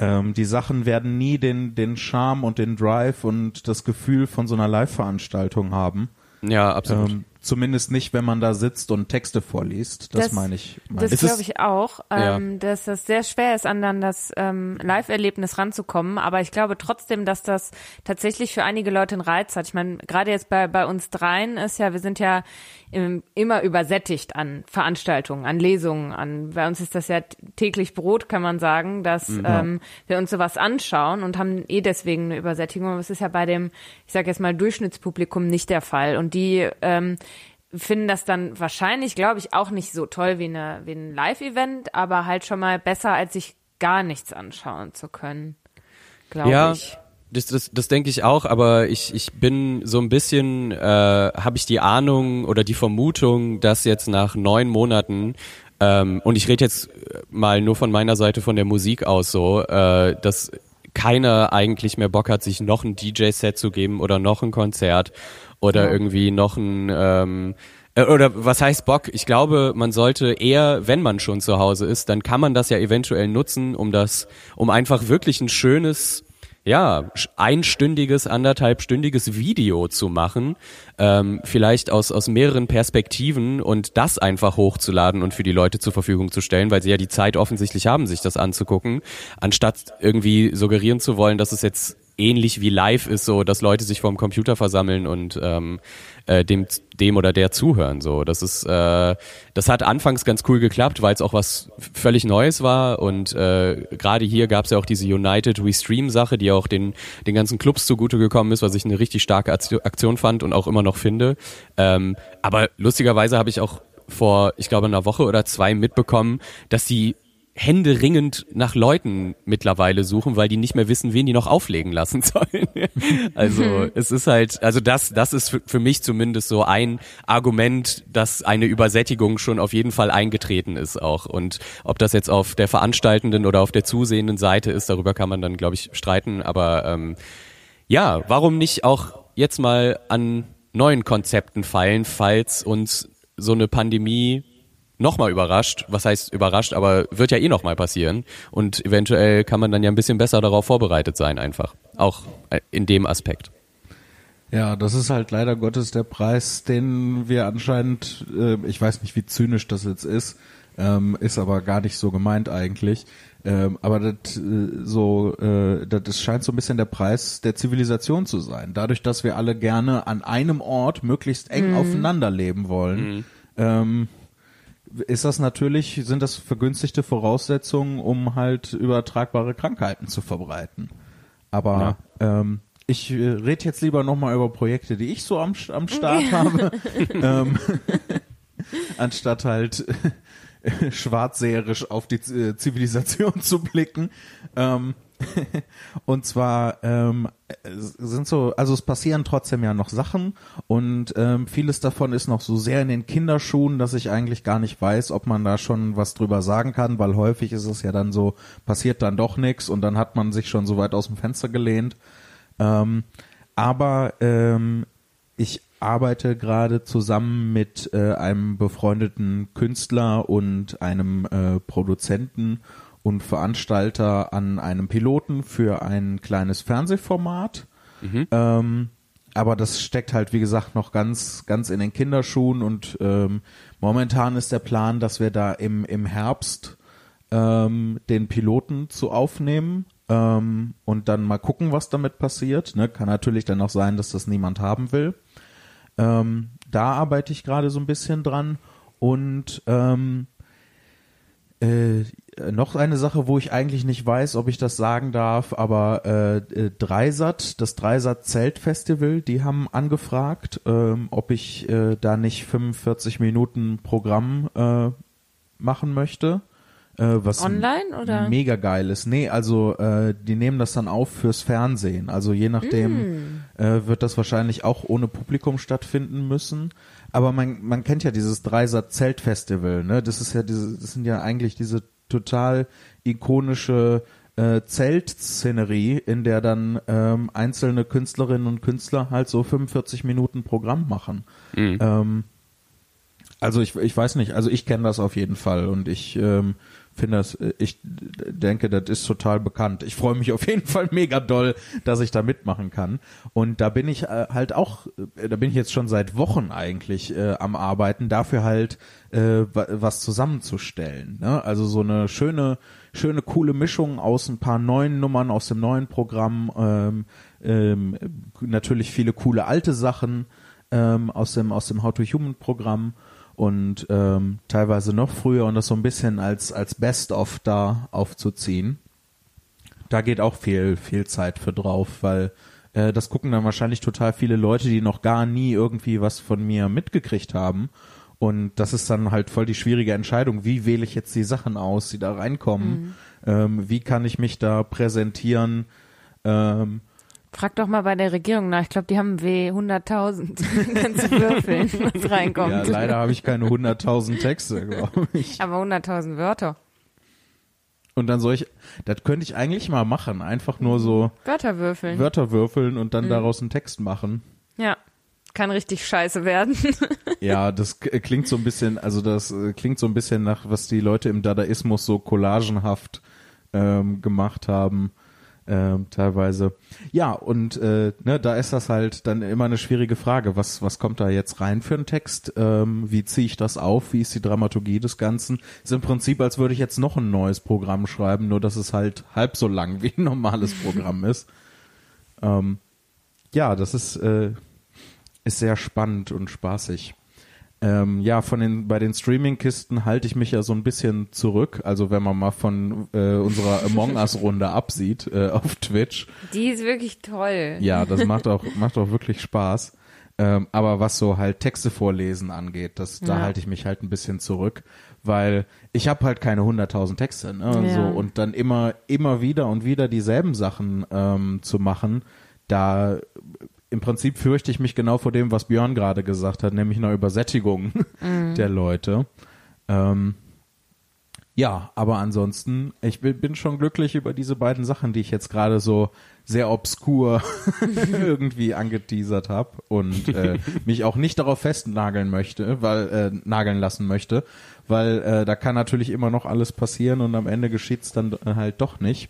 die Sachen werden nie den, den Charme und den Drive und das Gefühl von so einer Live-Veranstaltung haben. ja absolut. Ähm, Zumindest nicht, wenn man da sitzt und Texte vorliest. Das, das meine ich. Mein das glaube ich auch, ähm, ja. dass das sehr schwer ist, an dann das ähm, Live-Erlebnis ranzukommen. Aber ich glaube trotzdem, dass das tatsächlich für einige Leute einen Reiz hat. Ich meine, gerade jetzt bei, bei uns dreien ist ja, wir sind ja im, immer übersättigt an Veranstaltungen, an Lesungen, an bei uns ist das ja täglich Brot, kann man sagen, dass mhm. ähm, wir uns sowas anschauen und haben eh deswegen eine Übersättigung. Aber es ist ja bei dem, ich sage jetzt mal, Durchschnittspublikum nicht der Fall. Und die ähm, finden das dann wahrscheinlich, glaube ich, auch nicht so toll wie, eine, wie ein Live-Event, aber halt schon mal besser, als sich gar nichts anschauen zu können, glaube ja. ich. Das, das, das denke ich auch, aber ich, ich bin so ein bisschen, äh, habe ich die Ahnung oder die Vermutung, dass jetzt nach neun Monaten ähm, und ich rede jetzt mal nur von meiner Seite von der Musik aus so, äh, dass keiner eigentlich mehr Bock hat, sich noch ein DJ-Set zu geben oder noch ein Konzert oder ja. irgendwie noch ein ähm, äh, oder was heißt Bock? Ich glaube, man sollte eher, wenn man schon zu Hause ist, dann kann man das ja eventuell nutzen, um das, um einfach wirklich ein schönes ja, einstündiges, anderthalbstündiges Video zu machen, ähm, vielleicht aus, aus mehreren Perspektiven und das einfach hochzuladen und für die Leute zur Verfügung zu stellen, weil sie ja die Zeit offensichtlich haben, sich das anzugucken, anstatt irgendwie suggerieren zu wollen, dass es jetzt ähnlich wie live ist, so dass Leute sich vorm Computer versammeln und ähm, äh, dem, dem oder der zuhören. So, das ist, äh, das hat anfangs ganz cool geklappt, weil es auch was völlig Neues war und äh, gerade hier gab es ja auch diese United We Stream Sache, die auch den den ganzen Clubs zugute gekommen ist, was ich eine richtig starke Aktion fand und auch immer noch finde. Ähm, aber lustigerweise habe ich auch vor, ich glaube, einer Woche oder zwei mitbekommen, dass die händeringend nach Leuten mittlerweile suchen, weil die nicht mehr wissen, wen die noch auflegen lassen sollen. also mhm. es ist halt, also das, das ist für, mich zumindest so ein Argument, dass eine Übersättigung schon auf jeden Fall eingetreten ist auch. Und ob das jetzt auf der veranstaltenden oder auf der zusehenden Seite ist, darüber kann man dann, glaube ich, streiten. Aber ähm, ja, warum nicht auch jetzt mal an neuen Konzepten feilen, falls uns so eine Pandemie nochmal überrascht. Was heißt überrascht, aber wird ja eh nochmal passieren. Und eventuell kann man dann ja ein bisschen besser darauf vorbereitet sein, einfach. Auch äh, in dem Aspekt. Ja, das ist halt leider Gottes der Preis, den wir anscheinend, äh, ich weiß nicht, wie zynisch das jetzt ist, ähm, ist aber gar nicht so gemeint eigentlich. Ähm, aber das äh, so, äh, das scheint so ein bisschen der Preis der Zivilisation zu sein. Dadurch, dass wir alle gerne an einem Ort möglichst eng mhm. aufeinander leben wollen, mhm. ähm, ist das natürlich, sind das vergünstigte Voraussetzungen, um halt übertragbare Krankheiten zu verbreiten. Aber ja. ähm, ich äh, rede jetzt lieber nochmal über Projekte, die ich so am, am Start habe, ähm, anstatt halt schwarzseherisch auf die Zivilisation zu blicken. Ähm, und zwar ähm, sind so, also es passieren trotzdem ja noch Sachen und ähm, vieles davon ist noch so sehr in den Kinderschuhen, dass ich eigentlich gar nicht weiß, ob man da schon was drüber sagen kann, weil häufig ist es ja dann so, passiert dann doch nichts und dann hat man sich schon so weit aus dem Fenster gelehnt. Ähm, aber ähm, ich arbeite gerade zusammen mit äh, einem befreundeten Künstler und einem äh, Produzenten und Veranstalter an einem Piloten für ein kleines Fernsehformat. Mhm. Ähm, aber das steckt halt, wie gesagt, noch ganz, ganz in den Kinderschuhen und ähm, momentan ist der Plan, dass wir da im, im Herbst ähm, den Piloten zu aufnehmen ähm, und dann mal gucken, was damit passiert. Ne? Kann natürlich dann auch sein, dass das niemand haben will. Ähm, da arbeite ich gerade so ein bisschen dran und ähm, äh, noch eine Sache, wo ich eigentlich nicht weiß, ob ich das sagen darf, aber äh, äh, Dreisat, das Dreisat Zeltfestival, die haben angefragt, ähm, ob ich äh, da nicht 45 Minuten Programm äh, machen möchte. Äh, was Online oder? Mega geil ist. Nee, also äh, die nehmen das dann auf fürs Fernsehen. Also je nachdem mm. äh, wird das wahrscheinlich auch ohne Publikum stattfinden müssen. Aber man, man kennt ja dieses Dreisat Zeltfestival, ne? Das ist ja diese, das sind ja eigentlich diese total ikonische äh, Zeltszenerie, in der dann ähm, einzelne Künstlerinnen und Künstler halt so 45 Minuten Programm machen. Mhm. Ähm, also ich, ich weiß nicht, also ich kenne das auf jeden Fall und ich ähm, finde das, äh, ich denke, das ist total bekannt. Ich freue mich auf jeden Fall mega doll, dass ich da mitmachen kann. Und da bin ich äh, halt auch, äh, da bin ich jetzt schon seit Wochen eigentlich äh, am Arbeiten, dafür halt äh, was zusammenzustellen. Ne? Also so eine schöne, schöne, coole Mischung aus ein paar neuen Nummern aus dem neuen Programm, ähm, ähm, natürlich viele coole alte Sachen ähm, aus dem aus dem How to Human Programm und ähm, teilweise noch früher und das so ein bisschen als als Best of da aufzuziehen. Da geht auch viel viel Zeit für drauf, weil äh, das gucken dann wahrscheinlich total viele Leute, die noch gar nie irgendwie was von mir mitgekriegt haben. Und das ist dann halt voll die schwierige Entscheidung. Wie wähle ich jetzt die Sachen aus, die da reinkommen? Mhm. Ähm, wie kann ich mich da präsentieren? Ähm, Frag doch mal bei der Regierung nach. Ich glaube, die haben W 100.000. Kannst du würfeln, was reinkommt. Ja, leider habe ich keine 100.000 Texte, glaube ich. Aber 100.000 Wörter. Und dann soll ich, das könnte ich eigentlich mal machen. Einfach nur so Wörter würfeln. Wörter würfeln und dann mhm. daraus einen Text machen. Ja. Kann richtig scheiße werden. ja, das klingt so ein bisschen, also das äh, klingt so ein bisschen nach, was die Leute im Dadaismus so collagenhaft ähm, gemacht haben ähm, teilweise. Ja, und äh, ne, da ist das halt dann immer eine schwierige Frage. Was, was kommt da jetzt rein für einen Text? Ähm, wie ziehe ich das auf? Wie ist die Dramaturgie des Ganzen? Ist im Prinzip, als würde ich jetzt noch ein neues Programm schreiben, nur dass es halt halb so lang wie ein normales Programm ist. Ähm, ja, das ist, äh, ist sehr spannend und spaßig. Ähm, ja, von den bei den Streaming-Kisten halte ich mich ja so ein bisschen zurück. Also wenn man mal von äh, unserer Among Us-Runde absieht äh, auf Twitch. Die ist wirklich toll. Ja, das macht auch macht auch wirklich Spaß. Ähm, aber was so halt Texte vorlesen angeht, das da halte ich mich halt ein bisschen zurück, weil ich habe halt keine 100.000 Texte, ne? Ja. So und dann immer immer wieder und wieder dieselben Sachen ähm, zu machen, da im Prinzip fürchte ich mich genau vor dem, was Björn gerade gesagt hat, nämlich einer Übersättigung mhm. der Leute. Ähm, ja, aber ansonsten, ich bin schon glücklich über diese beiden Sachen, die ich jetzt gerade so sehr obskur irgendwie angeteasert habe und äh, mich auch nicht darauf festnageln möchte, weil äh, nageln lassen möchte, weil äh, da kann natürlich immer noch alles passieren und am Ende geschieht's dann halt doch nicht.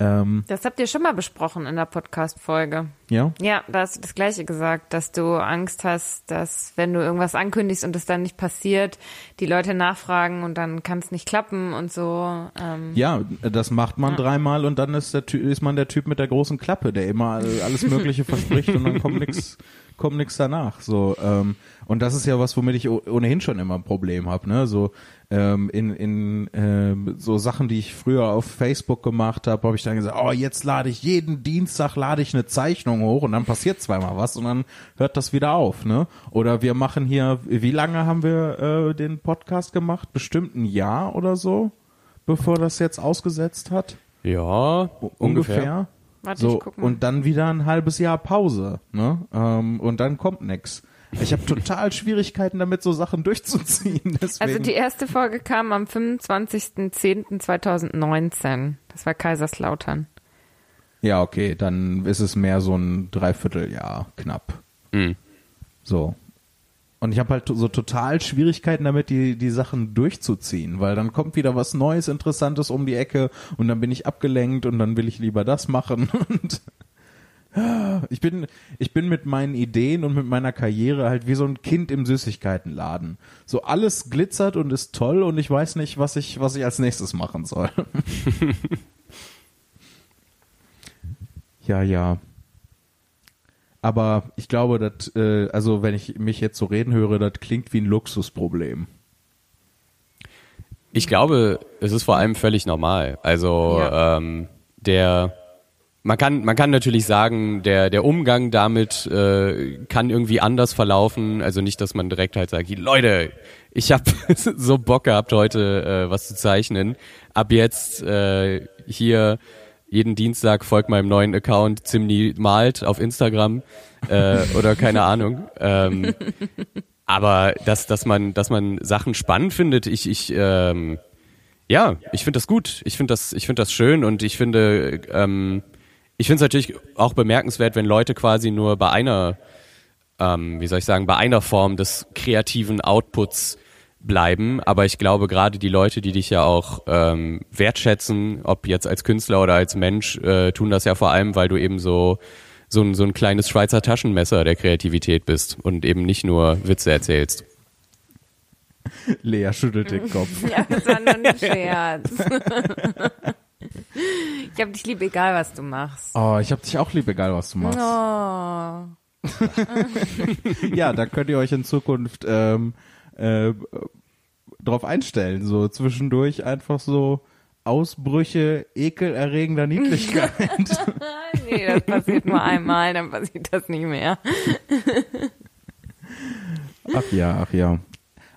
Ähm, das habt ihr schon mal besprochen in der Podcast-Folge. Ja? Ja, da hast du das Gleiche gesagt, dass du Angst hast, dass wenn du irgendwas ankündigst und es dann nicht passiert, die Leute nachfragen und dann kann es nicht klappen und so. Ähm, ja, das macht man ja. dreimal und dann ist, der, ist man der Typ mit der großen Klappe, der immer alles Mögliche verspricht und dann kommt nichts kommt nichts danach. So ähm, und das ist ja was, womit ich ohnehin schon immer ein Problem habe. Ne? So ähm, in in ähm, so Sachen, die ich früher auf Facebook gemacht habe, habe ich dann gesagt, oh jetzt lade ich jeden Dienstag lade ich eine Zeichnung hoch und dann passiert zweimal was und dann hört das wieder auf. Ne? Oder wir machen hier, wie lange haben wir äh, den Podcast gemacht? Bestimmt ein Jahr oder so, bevor das jetzt ausgesetzt hat. Ja, ungefähr. ungefähr. Warte, so, und dann wieder ein halbes Jahr Pause, ne? Ähm, und dann kommt nix. Ich habe total Schwierigkeiten damit, so Sachen durchzuziehen. Deswegen. Also die erste Folge kam am 25.10.2019. Das war Kaiserslautern. Ja, okay, dann ist es mehr so ein Dreivierteljahr knapp. Mhm. So. Und ich habe halt so total Schwierigkeiten damit, die, die Sachen durchzuziehen, weil dann kommt wieder was Neues, Interessantes um die Ecke und dann bin ich abgelenkt und dann will ich lieber das machen und ich bin, ich bin mit meinen Ideen und mit meiner Karriere halt wie so ein Kind im Süßigkeitenladen. So alles glitzert und ist toll und ich weiß nicht, was ich, was ich als nächstes machen soll. ja, ja. Aber ich glaube, dass, äh, also wenn ich mich jetzt so reden höre, das klingt wie ein Luxusproblem. Ich glaube, es ist vor allem völlig normal. Also ja. ähm, der man kann man kann natürlich sagen, der der Umgang damit äh, kann irgendwie anders verlaufen. Also nicht, dass man direkt halt sagt, Leute, ich habe so Bock gehabt heute äh, was zu zeichnen. Ab jetzt äh, hier jeden Dienstag folgt meinem neuen Account Zimni malt auf Instagram äh, oder keine Ahnung. Ähm, aber dass, dass man, dass man Sachen spannend findet, ich, ich, ähm, ja, ich finde das gut. Ich finde das, ich das schön und ich finde, ähm, es natürlich auch bemerkenswert, wenn Leute quasi nur bei einer, ähm, wie soll ich sagen, bei einer Form des kreativen Outputs bleiben. Aber ich glaube, gerade die Leute, die dich ja auch ähm, wertschätzen, ob jetzt als Künstler oder als Mensch, äh, tun das ja vor allem, weil du eben so so ein, so ein kleines Schweizer Taschenmesser der Kreativität bist und eben nicht nur Witze erzählst. Lea schüttelt den Kopf. Ja, das war nur ein Scherz. ich hab dich lieb, egal was du machst. Oh, ich hab dich auch lieb, egal was du machst. Oh. Ja, da könnt ihr euch in Zukunft ähm, äh, drauf einstellen. So zwischendurch einfach so Ausbrüche ekelerregender Niedlichkeit. nee, das passiert nur einmal, dann passiert das nicht mehr. ach ja, ach ja.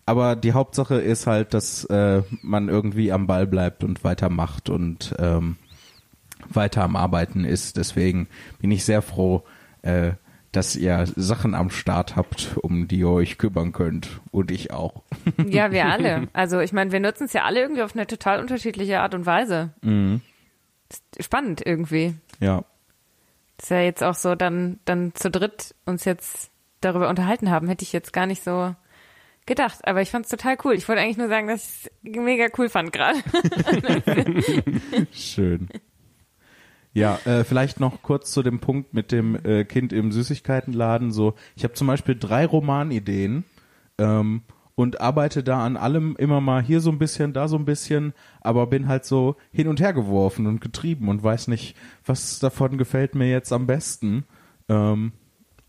Aber die Hauptsache ist halt, dass äh, man irgendwie am Ball bleibt und weitermacht und ähm, weiter am Arbeiten ist. Deswegen bin ich sehr froh, äh, dass ihr Sachen am Start habt, um die ihr euch kümmern könnt. Und ich auch. Ja, wir alle. Also ich meine, wir nutzen es ja alle irgendwie auf eine total unterschiedliche Art und Weise. Mhm. Ist spannend irgendwie. Ja. Dass wir jetzt auch so dann, dann zu dritt uns jetzt darüber unterhalten haben, hätte ich jetzt gar nicht so gedacht. Aber ich fand es total cool. Ich wollte eigentlich nur sagen, dass ich es mega cool fand gerade. Schön. Ja, äh, vielleicht noch kurz zu dem Punkt mit dem äh, Kind im Süßigkeitenladen. So, ich habe zum Beispiel drei Romanideen ähm, und arbeite da an allem immer mal hier so ein bisschen, da so ein bisschen, aber bin halt so hin und her geworfen und getrieben und weiß nicht, was davon gefällt mir jetzt am besten. Ähm,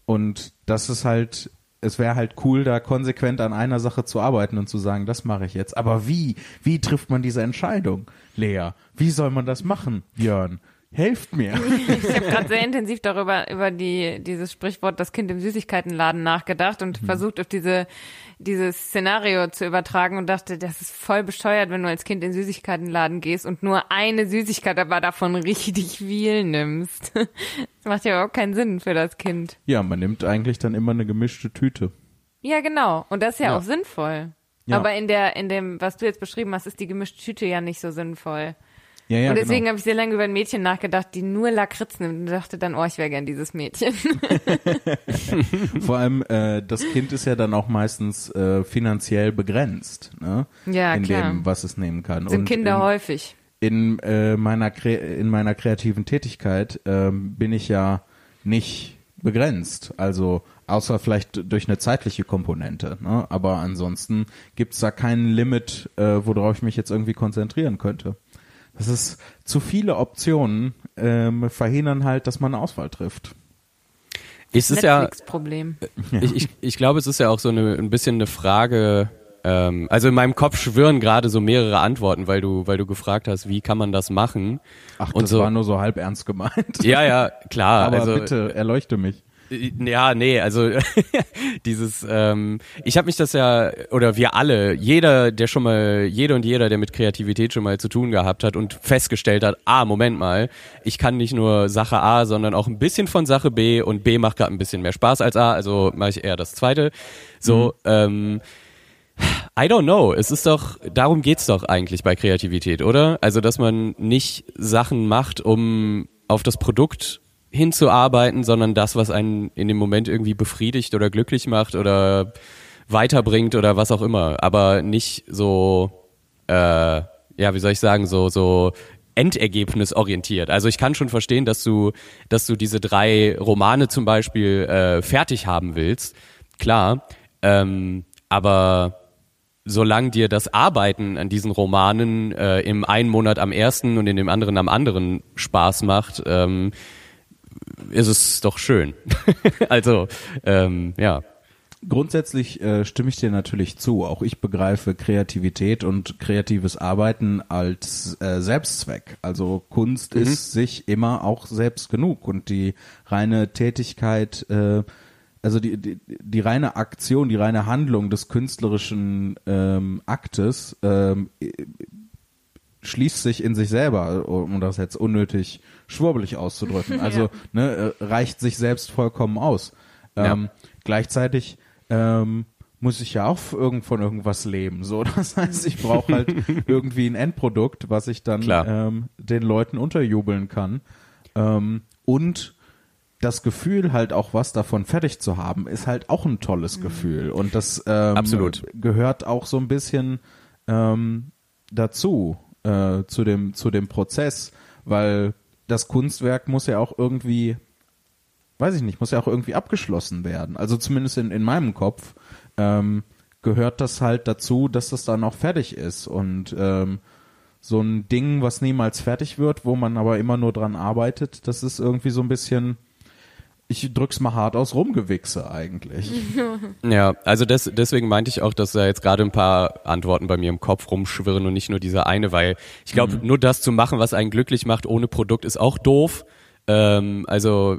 und das ist halt, es wäre halt cool, da konsequent an einer Sache zu arbeiten und zu sagen, das mache ich jetzt. Aber wie? Wie trifft man diese Entscheidung, Lea? Wie soll man das machen, Björn? Helft mir. ich habe gerade sehr intensiv darüber über die dieses Sprichwort das Kind im Süßigkeitenladen nachgedacht und versucht auf diese dieses Szenario zu übertragen und dachte, das ist voll bescheuert, wenn du als Kind in den Süßigkeitenladen gehst und nur eine Süßigkeit, aber davon richtig viel nimmst. Das macht ja überhaupt keinen Sinn für das Kind. Ja, man nimmt eigentlich dann immer eine gemischte Tüte. Ja, genau. Und das ist ja, Ja. auch sinnvoll. Ja. Aber in der, in dem, was du jetzt beschrieben hast, ist die gemischte Tüte ja nicht so sinnvoll. Ja, ja, und deswegen genau. habe ich sehr lange über ein Mädchen nachgedacht, die nur Lakritz nimmt und dachte dann, oh, ich wäre gern dieses Mädchen. Vor allem, äh, das Kind ist ja dann auch meistens äh, finanziell begrenzt, ne? Ja, in klar. dem, was es nehmen kann. Sind Und Kinder in, häufig. in äh, meiner Kre in meiner kreativen Tätigkeit ähm, bin ich ja nicht begrenzt. Also außer vielleicht durch eine zeitliche Komponente. Ne? Aber ansonsten gibt's da kein Limit, äh, worauf ich mich jetzt irgendwie konzentrieren könnte. Das ist zu viele Optionen ähm, verhindern halt, dass man eine Auswahl trifft. Es ist ja, Netflix-Problem. ich, ich, ich glaube, es ist ja auch so eine, ein bisschen eine Frage, ähm, also in meinem Kopf schwirren gerade so mehrere Antworten, weil du, weil du gefragt hast, wie kann man das machen? Ach, Und das so- war nur so halb ernst gemeint. Ja, ja, klar. Aber also, bitte erleuchte mich. Ja, nee, also dieses, ähm, ich habe mich das ja, oder wir alle, jeder, der schon mal, jeder und jeder, der mit Kreativität schon mal zu tun gehabt hat und festgestellt hat, ah, Moment mal, ich kann nicht nur Sache A, sondern auch ein bisschen von Sache B und B macht gerade ein bisschen mehr Spaß als A, also mache ich eher das Zweite. So, ähm, I don't know. Es ist doch, darum geht's doch eigentlich bei Kreativität, oder? Also, dass man nicht Sachen macht, um auf das Produkt hinzuarbeiten, sondern das, was einen in dem Moment irgendwie befriedigt oder glücklich macht oder weiterbringt oder was auch immer. Aber nicht so, äh, ja, wie soll ich sagen, so, so endergebnisorientiert. Also ich kann schon verstehen, dass du, dass du diese drei Romane zum Beispiel äh, fertig haben willst. Klar. Ähm, aber solange dir das Arbeiten an diesen Romanen äh, im einen Monat am ersten und in dem anderen am anderen Spaß macht, ähm, ist es doch schön. also, ähm, ja. Grundsätzlich äh, stimme ich dir natürlich zu. Auch ich begreife Kreativität und kreatives Arbeiten als äh, Selbstzweck. Also Kunst ist sich immer auch selbst genug und die reine Tätigkeit, äh, also die, die, die reine Aktion, die reine Handlung des künstlerischen ähm, Aktes ähm, schließt sich in sich selber, um das jetzt unnötig schwurbelig auszudrücken. Also ne, äh, reicht sich selbst vollkommen aus. Ähm, Gleichzeitig ähm, muss ich ja auch irgend von irgendwas leben. So, das heißt, ich brauche halt irgendwie ein Endprodukt, was ich dann ähm, den Leuten unterjubeln kann. Ähm, und das Gefühl halt auch was davon fertig zu haben, ist halt auch ein tolles Gefühl. Und das ähm, Absolut. gehört auch so ein bisschen ähm, dazu, äh, zu dem, zu dem Prozess, weil das Kunstwerk muss ja auch irgendwie, weiß ich nicht, muss ja auch irgendwie abgeschlossen werden. Also zumindest in, in meinem Kopf ähm, gehört das halt dazu, dass das dann auch fertig ist. Und ähm, so ein Ding, was niemals fertig wird, wo man aber immer nur dran arbeitet, das ist irgendwie so ein bisschen, ich drück's mal hart aus, Rumgewichse eigentlich. Ja, also des, deswegen meinte ich auch, dass da jetzt gerade ein paar Antworten bei mir im Kopf rumschwirren und nicht nur diese eine, weil ich glaube, nur das zu machen, was einen glücklich macht ohne Produkt, ist auch doof. Ähm, also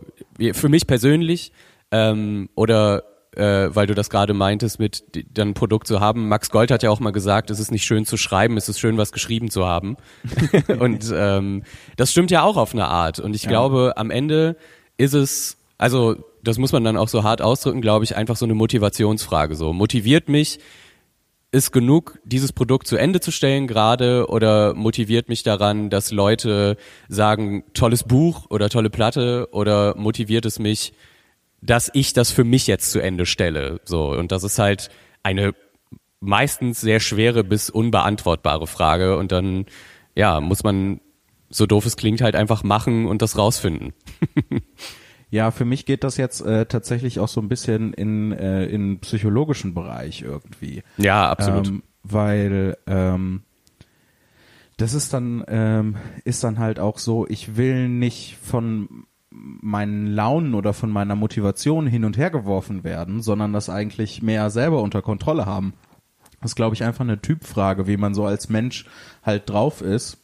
für mich persönlich ähm, oder äh, weil du das gerade meintest, mit dann ein Produkt zu haben. Max Gold hat ja auch mal gesagt, es ist nicht schön zu schreiben, es ist schön, was geschrieben zu haben. und ähm, das stimmt ja auch auf eine Art. Und ich glaube, am Ende ist es, also das muss man dann auch so hart ausdrücken, glaube ich, einfach so eine Motivationsfrage. So motiviert mich ist genug, dieses Produkt zu Ende zu stellen gerade oder motiviert mich daran, dass Leute sagen, tolles Buch oder tolle Platte oder motiviert es mich, dass ich das für mich jetzt zu Ende stelle. So und das ist halt eine meistens sehr schwere bis unbeantwortbare Frage und dann ja muss man so doof es klingt halt einfach machen und das rausfinden. Ja, für mich geht das jetzt äh, tatsächlich auch so ein bisschen in äh, in psychologischen Bereich irgendwie. Ja, absolut. Ähm, weil ähm, das ist dann ähm, ist dann halt auch so, ich will nicht von meinen Launen oder von meiner Motivation hin und her geworfen werden, sondern das eigentlich mehr selber unter Kontrolle haben. Das ist, glaube ich, einfach eine Typfrage, wie man so als Mensch halt drauf ist.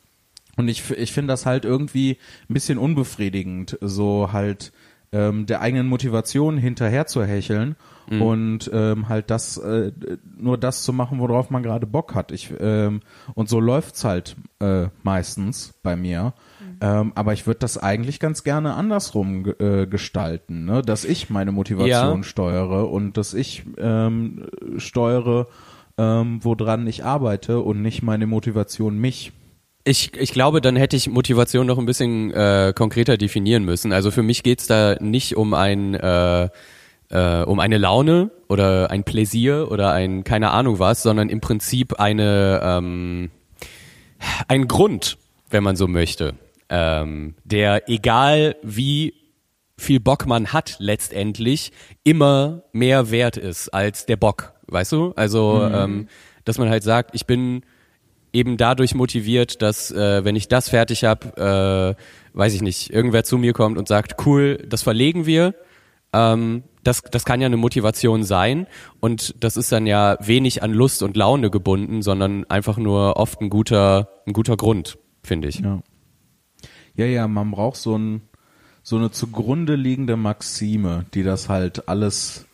Und ich, ich finde das halt irgendwie ein bisschen unbefriedigend, so halt ähm, der eigenen Motivation hinterher zu hecheln und ähm, halt das äh, nur das zu machen, worauf man gerade Bock hat. Ich ähm, und so läuft's halt äh, meistens bei mir. Ähm, aber ich würde das eigentlich ganz gerne andersrum äh, gestalten, ne? dass ich meine Motivation Ja. steuere und dass ich ähm, steuere, ähm, woran ich arbeite und nicht meine Motivation mich. Ich, ich glaube, dann hätte ich Motivation noch ein bisschen äh, konkreter definieren müssen. Also für mich geht's da nicht um ein äh, äh, um eine Laune oder ein Pläsier oder ein keine Ahnung was, sondern im Prinzip eine ähm, ein Grund, wenn man so möchte, ähm, der egal wie viel Bock man hat letztendlich immer mehr wert ist als der Bock, weißt du? Also ähm, dass man halt sagt, ich bin eben dadurch motiviert, dass äh, wenn ich das fertig habe, äh, weiß ich nicht, irgendwer zu mir kommt und sagt, cool, das verlegen wir. Ähm, das, das kann ja eine Motivation sein und das ist dann ja wenig an Lust und Laune gebunden, sondern einfach nur oft ein guter, ein guter Grund, finde ich. Ja. Ja, ja, man braucht so ein so eine zugrunde liegende Maxime, die das halt alles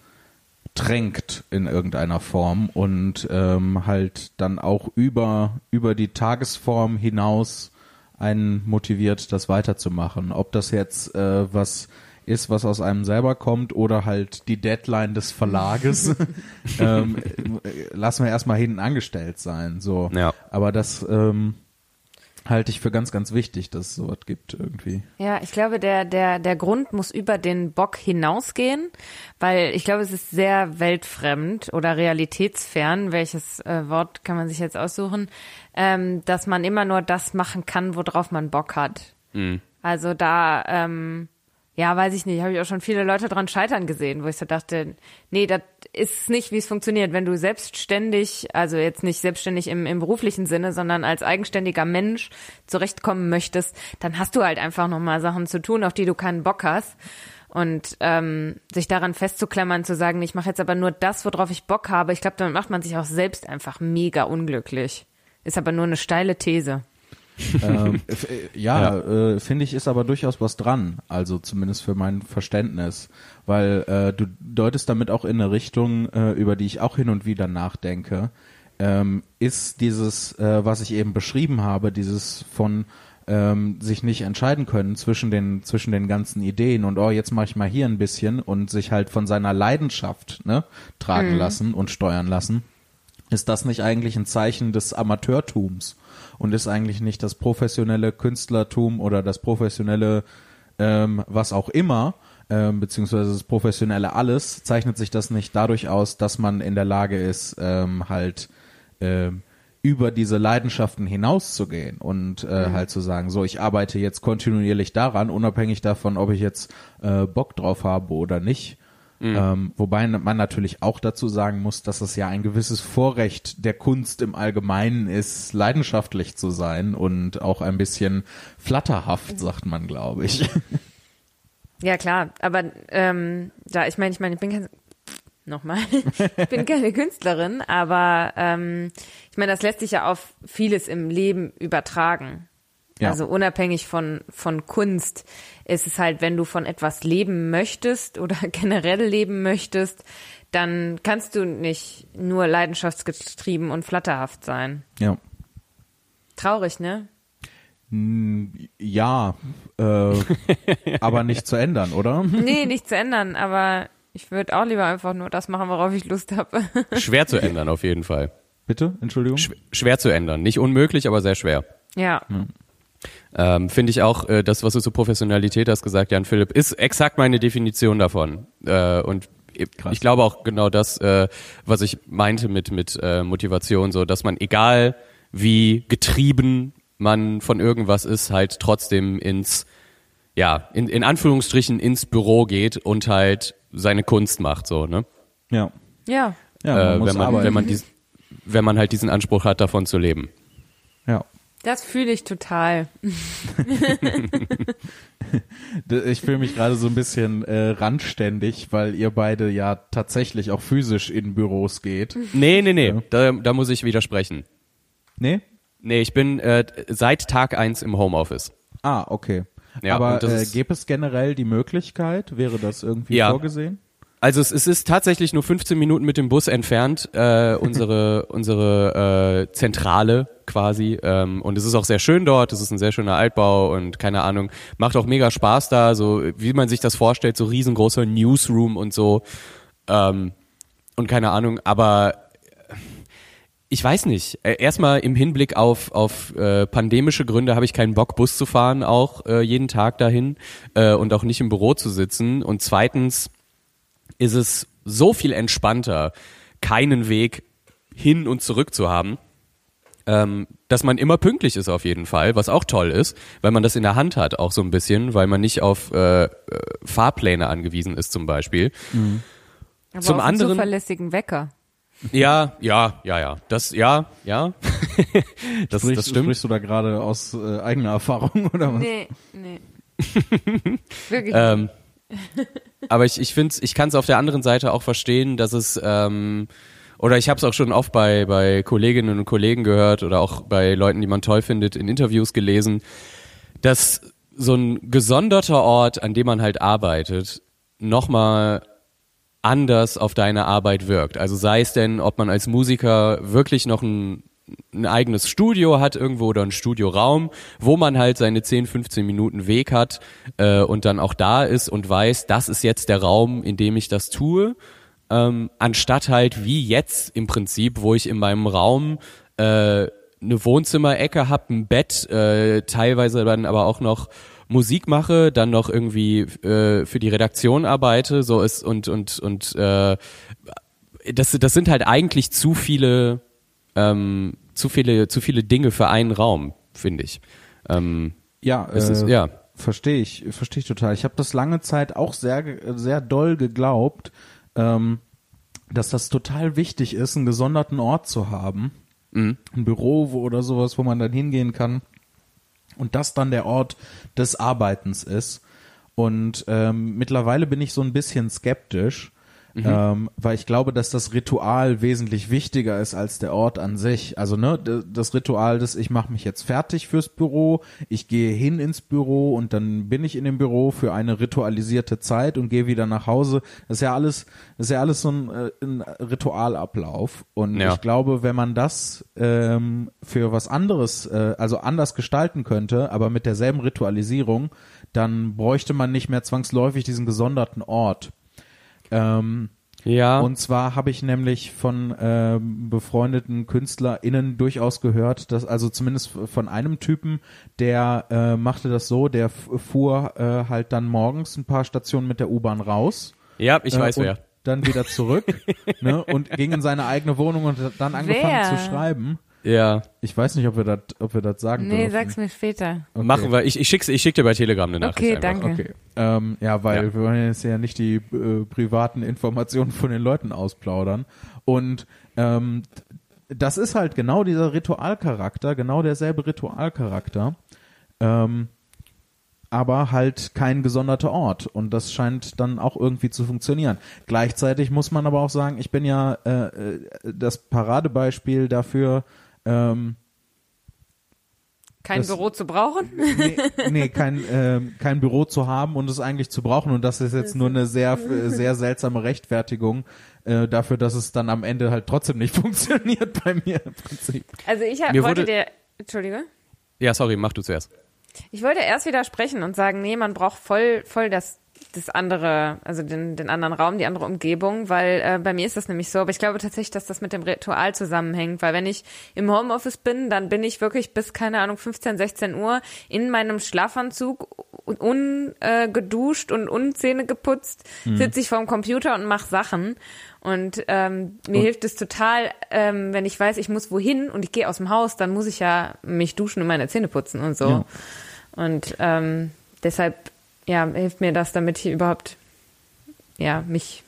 tränkt in irgendeiner Form und ähm, halt dann auch über über die Tagesform hinaus einen motiviert, das weiterzumachen. Ob das jetzt äh, was ist, was aus einem selber kommt oder halt die Deadline des Verlages, ähm, äh, lassen wir erstmal hinten angestellt sein. So, Ja. aber das ähm, halte ich für ganz, ganz wichtig, dass es sowas gibt irgendwie. Ja, ich glaube, der, der, der Grund muss über den Bock hinausgehen, weil ich glaube, es ist sehr weltfremd oder realitätsfern, welches äh, Wort kann man sich jetzt aussuchen, ähm, dass man immer nur das machen kann, worauf man Bock hat. Also da, ähm, ja, weiß ich nicht, habe ich auch schon viele Leute dran scheitern gesehen, wo ich so dachte, nee, das ist nicht, wie es funktioniert. Wenn du selbstständig, also jetzt nicht selbstständig im, im beruflichen Sinne, sondern als eigenständiger Mensch zurechtkommen möchtest, dann hast du halt einfach nochmal Sachen zu tun, auf die du keinen Bock hast. Und ähm, sich daran festzuklammern, zu sagen, ich mache jetzt aber nur das, worauf ich Bock habe, ich glaube, damit macht man sich auch selbst einfach mega unglücklich. Ist aber nur eine steile These. Ähm, äh, ja, Äh, finde ich, ist aber durchaus was dran. Also zumindest für mein Verständnis. Weil äh, du deutest damit auch in eine Richtung, äh, über die ich auch hin und wieder nachdenke. Ähm, ist dieses, äh, was ich eben beschrieben habe, dieses von ähm, sich nicht entscheiden können zwischen den zwischen den ganzen Ideen und oh jetzt mache ich mal hier ein bisschen und sich halt von seiner Leidenschaft ne tragen lassen und steuern lassen ist das nicht eigentlich ein Zeichen des Amateurtums und ist eigentlich nicht das professionelle Künstlertum oder das professionelle ähm, was auch immer ähm, beziehungsweise das professionelle Alles, zeichnet sich das nicht dadurch aus, dass man in der Lage ist, ähm, halt ähm, über diese Leidenschaften hinauszugehen und äh, halt zu sagen, so, ich arbeite jetzt kontinuierlich daran, unabhängig davon, ob ich jetzt äh, Bock drauf habe oder nicht. Ähm, wobei man natürlich auch dazu sagen muss, dass es ja ein gewisses Vorrecht der Kunst im Allgemeinen ist, leidenschaftlich zu sein und auch ein bisschen flatterhaft, sagt man, glaube ich. Ja, klar, aber ähm, da, ich meine, ich meine, ich bin kein, nochmal, ich bin keine Künstlerin, aber ähm, ich meine, das lässt sich ja auf vieles im Leben übertragen. Ja. Also unabhängig von, von Kunst ist es halt, wenn du von etwas leben möchtest oder generell leben möchtest, dann kannst du nicht nur leidenschaftsgetrieben und flatterhaft sein. Ja. Traurig, ne? Ja, äh, aber nicht zu ändern, oder? Nee, nicht zu ändern, aber ich würde auch lieber einfach nur das machen, worauf ich Lust habe. Schwer zu ändern auf jeden Fall. Bitte, Entschuldigung. Schw schwer zu ändern. Nicht unmöglich, aber sehr schwer. ja. Ähm, Finde ich auch, äh, das, was du zur Professionalität hast gesagt, Jan Philipp, ist exakt meine Definition davon. Äh, und ich, ich glaube auch genau das, äh, was ich meinte mit, mit äh, Motivation, so, dass man egal wie getrieben man von irgendwas ist, halt trotzdem ins, ja, in, in Anführungsstrichen ins Büro geht und halt seine Kunst macht, so, ne? Ja. Ja. Ja, man äh, wenn man, arbeiten. wenn man dies, wenn man halt diesen Anspruch hat, davon zu leben. ja. Das fühle ich total. Ich fühle mich gerade so ein bisschen äh, randständig, weil ihr beide ja tatsächlich auch physisch in Büros geht. Nee, nee, nee, da, da muss ich widersprechen. Nee? Nee, ich bin äh, seit Tag eins im Homeoffice. Ah, okay. Ja, Aber äh, gäbe es generell die Möglichkeit? Wäre das irgendwie Ja. vorgesehen? Also es, es ist tatsächlich nur 15 Minuten mit dem Bus entfernt, äh, unsere, unsere äh, Zentrale quasi. Ähm, und es ist auch sehr schön dort, es ist ein sehr schöner Altbau und keine Ahnung, macht auch mega Spaß da, so wie man sich das vorstellt, so riesengroßer Newsroom und so. Ähm, und keine Ahnung, aber ich weiß nicht. Äh, Erstmal im Hinblick auf, auf äh, pandemische Gründe habe ich keinen Bock, Bus zu fahren, auch äh, jeden Tag dahin äh, und auch nicht im Büro zu sitzen. Und zweitens ist es so viel entspannter, keinen Weg hin und zurück zu haben, ähm, dass man immer pünktlich ist auf jeden Fall, was auch toll ist, weil man das in der Hand hat, auch so ein bisschen, weil man nicht auf äh, äh, Fahrpläne angewiesen ist zum Beispiel. Aber Zum auf einen anderen- zuverlässigen Wecker. Ja, ja, ja, ja. Das, ja, ja. das, Sprichst, das stimmt. sprichst du da gerade aus äh, eigener Erfahrung oder was? Nee, nee. Wirklich. Ähm, aber ich, ich finde, ich kann es auf der anderen Seite auch verstehen, dass es ähm, oder ich habe es auch schon oft bei bei Kolleginnen und Kollegen gehört oder auch bei Leuten, die man toll findet, in Interviews gelesen, dass so ein gesonderter Ort, an dem man halt arbeitet, nochmal anders auf deine Arbeit wirkt. Also sei es denn, ob man als Musiker wirklich noch ein, ein eigenes Studio hat irgendwo oder ein Studioraum, wo man halt seine 10, 15 Minuten Weg hat äh, und dann auch da ist und weiß, das ist jetzt der Raum, in dem ich das tue, ähm, anstatt halt wie jetzt im Prinzip, wo ich in meinem Raum äh, eine Wohnzimmerecke habe, ein Bett, äh, teilweise dann aber auch noch Musik mache, dann noch irgendwie äh, für die Redaktion arbeite, so ist und und und äh, das das sind halt eigentlich zu viele ähm, zu viele zu viele Dinge für einen Raum, finde ich. Ähm, Ja, es äh, ist, ja. Verstehe ich, verstehe ich total. Ich habe das lange Zeit auch sehr, sehr doll geglaubt, ähm, dass das total wichtig ist, einen gesonderten Ort zu haben. Ein Büro wo, oder sowas, wo man dann hingehen kann. Und das dann der Ort des Arbeitens ist. Und ähm, mittlerweile bin ich so ein bisschen skeptisch, ähm, weil ich glaube, dass das Ritual wesentlich wichtiger ist als der Ort an sich. Also ne, das Ritual des, ich mache mich jetzt fertig fürs Büro, ich gehe hin ins Büro und dann bin ich in dem Büro für eine ritualisierte Zeit und gehe wieder nach Hause. Das ist ja alles, das ist ja alles so ein, äh, ein Ritualablauf. Und Ja. ich glaube, wenn man das ähm, für was anderes, äh, also anders gestalten könnte, aber mit derselben Ritualisierung, dann bräuchte man nicht mehr zwangsläufig diesen gesonderten Ort. Ähm, Ja. Und zwar habe ich nämlich von ähm, befreundeten KünstlerInnen durchaus gehört, dass also zumindest von einem Typen, der äh, machte das so, der fuhr äh, halt dann morgens ein paar Stationen mit der U-Bahn raus. Ja, ich äh, weiß und wer. Dann wieder zurück ne, und ging in seine eigene Wohnung und hat dann angefangen Wer? zu schreiben. Ja. Ich weiß nicht, ob wir das, ob wir das sagen Nee, dürfen. sag's mir später. Okay. Machen wir. Ich, ich schick's, ich schick dir bei Telegram eine Nachricht. Okay, einfach. danke. Okay. Ähm, ja, weil Ja. wir wollen jetzt ja nicht die äh, privaten Informationen von den Leuten ausplaudern. Und ähm, das ist halt genau dieser Ritualcharakter, genau derselbe Ritualcharakter. Ähm, aber halt kein gesonderter Ort. Und das scheint dann auch irgendwie zu funktionieren. Gleichzeitig muss man aber auch sagen, ich bin ja äh, äh, das Paradebeispiel dafür, ähm, Kein Das- Büro zu brauchen? nee, nee kein, ähm, kein Büro zu haben und es eigentlich zu brauchen. Und das ist jetzt nur eine sehr, sehr seltsame Rechtfertigung äh, dafür, dass es dann am Ende halt trotzdem nicht funktioniert bei mir im Prinzip. Also ich hab, Mir wollte wurde- dir, Entschuldige? Ja, sorry, mach du zuerst. Ich wollte erst widersprechen und sagen, nee, man braucht voll, voll das, das andere, also den, den anderen Raum, die andere Umgebung, weil äh, bei mir ist das nämlich so, aber ich glaube tatsächlich, dass das mit dem Ritual zusammenhängt, weil wenn ich im Homeoffice bin, dann bin ich wirklich bis, keine Ahnung, 15, 16 Uhr in meinem Schlafanzug ungeduscht und unzähne geputzt, sitze ich vorm Computer und mache Sachen. Und ähm, mir Und- hilft es total, ähm, wenn ich weiß, ich muss wohin und ich gehe aus dem Haus, dann muss ich ja mich duschen und meine Zähne putzen und so. Ja. Und ähm, deshalb ja, hilft mir das, damit ich überhaupt ja, mich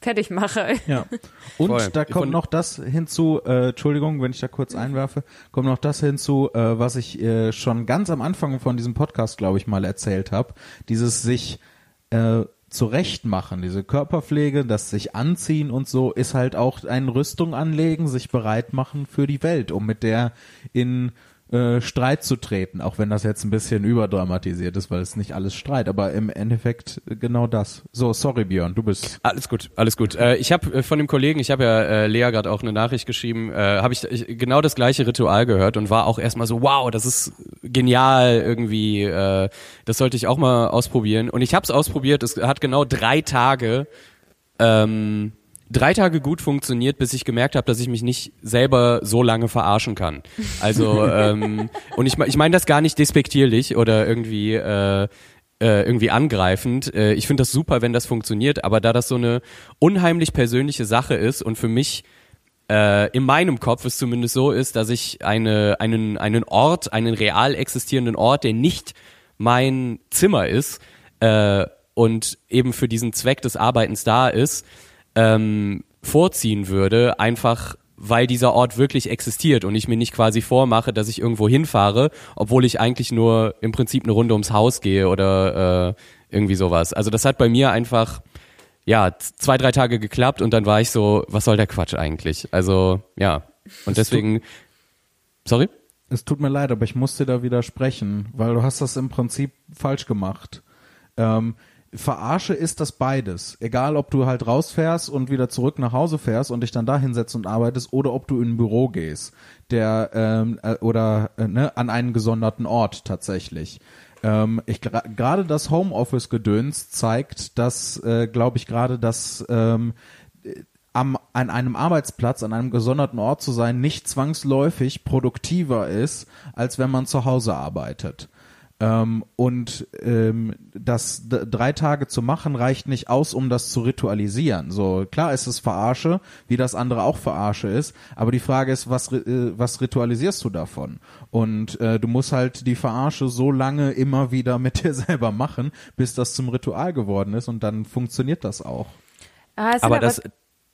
fertig mache. Ja. Und Voll. da kommt noch das hinzu, äh, Entschuldigung, wenn ich da kurz einwerfe, kommt noch das hinzu, äh, was ich äh, schon ganz am Anfang von diesem Podcast, glaube ich, mal erzählt habe. Dieses sich äh, zurechtmachen, diese Körperpflege, das sich anziehen und so, ist halt auch ein Rüstung anlegen, sich bereit machen für die Welt, um mit der in äh, Streit zu treten, auch wenn das jetzt ein bisschen überdramatisiert ist, weil es nicht alles Streit, aber im Endeffekt äh, genau das. So, sorry Björn, du bist Alles gut, alles gut. Äh, ich habe äh, von dem Kollegen, ich habe ja Lea gerade auch eine Nachricht geschrieben, habe ich, ich genau das gleiche Ritual gehört und war auch erstmal so, wow, das ist genial irgendwie, das sollte ich auch mal ausprobieren. Und ich habe es ausprobiert, es hat genau drei Tage, ähm, drei Tage gut funktioniert, bis ich gemerkt habe, dass ich mich nicht selber so lange verarschen kann. Also ähm, und ich, ich meine das gar nicht despektierlich oder irgendwie äh, äh, irgendwie angreifend. Äh, ich finde das super, wenn das funktioniert, aber da das so eine unheimlich persönliche Sache ist und für mich äh, in meinem Kopf es zumindest so ist, dass ich eine, einen, einen Ort, einen real existierenden Ort, der nicht mein Zimmer ist äh, und eben für diesen Zweck des Arbeitens da ist, ähm, vorziehen würde, einfach weil dieser Ort wirklich existiert und ich mir nicht quasi vormache, dass ich irgendwo hinfahre, obwohl ich eigentlich nur im Prinzip eine Runde ums Haus gehe oder äh, irgendwie sowas. Also das hat bei mir einfach ja, zwei, drei Tage geklappt und dann war ich so, was soll der Quatsch eigentlich? Also, ja. Und deswegen, sorry? Es tut mir leid, aber ich muss dir da widersprechen, weil du hast das im Prinzip falsch gemacht. Ähm, Verarsche ist das beides. Egal, ob du halt rausfährst und wieder zurück nach Hause fährst und dich dann da hinsetzt und arbeitest oder ob du in ein Büro gehst, der ähm, äh, oder äh, ne, an einen gesonderten Ort tatsächlich. Ähm, ich gerade das Homeoffice-Gedöns zeigt, dass, äh, glaube ich, gerade das ähm, am, an einem Arbeitsplatz, an einem gesonderten Ort zu sein, nicht zwangsläufig produktiver ist, als wenn man zu Hause arbeitet. Ähm, und ähm, das drei Tage zu machen reicht nicht aus, um das zu ritualisieren. So klar ist es Verarsche, wie das andere auch Verarsche ist, aber die Frage ist, was äh, was ritualisierst du davon? Und äh, du musst halt die Verarsche so lange immer wieder mit dir selber machen, bis das zum Ritual geworden ist und dann funktioniert das auch. Ah, Aber das,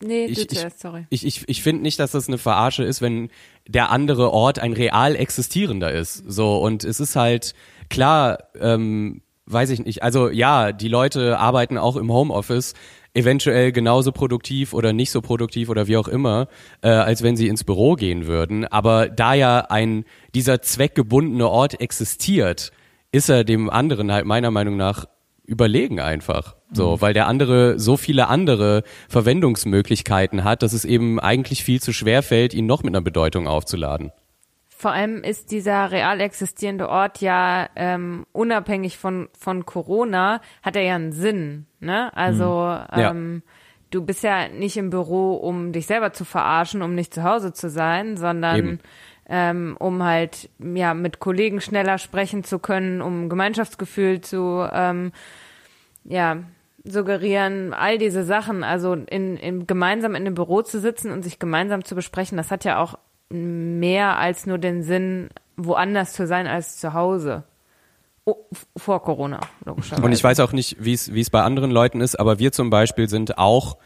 Nee, ich, du ich, zuerst, sorry. ich, ich, ich finde nicht, dass das eine Verarsche ist, wenn der andere Ort ein real existierender ist. So, und es ist halt klar, ähm, weiß ich nicht. Also ja, die Leute arbeiten auch im Homeoffice eventuell genauso produktiv oder nicht so produktiv oder wie auch immer, äh, als wenn sie ins Büro gehen würden. Aber da ja ein dieser zweckgebundene Ort existiert, ist er dem anderen halt meiner Meinung nach überlegen einfach. So, weil der andere so viele andere Verwendungsmöglichkeiten hat, dass es eben eigentlich viel zu schwer fällt, ihn noch mit einer Bedeutung aufzuladen. Vor allem ist dieser real existierende Ort ja ähm, unabhängig von von Corona hat er ja einen Sinn, ne? Also Ja. ähm, du bist ja nicht im Büro, um dich selber zu verarschen, um nicht zu Hause zu sein, sondern Eben. ähm, um halt ja mit Kollegen schneller sprechen zu können, um Gemeinschaftsgefühl zu ähm, ja suggerieren, all diese Sachen, also in, in gemeinsam in einem Büro zu sitzen und sich gemeinsam zu besprechen, das hat ja auch mehr als nur den Sinn, woanders zu sein als zu Hause. Oh, vor Corona, logischerweise. Und ich weiß auch nicht, wie es wie es bei anderen Leuten ist, aber wir zum Beispiel sind auch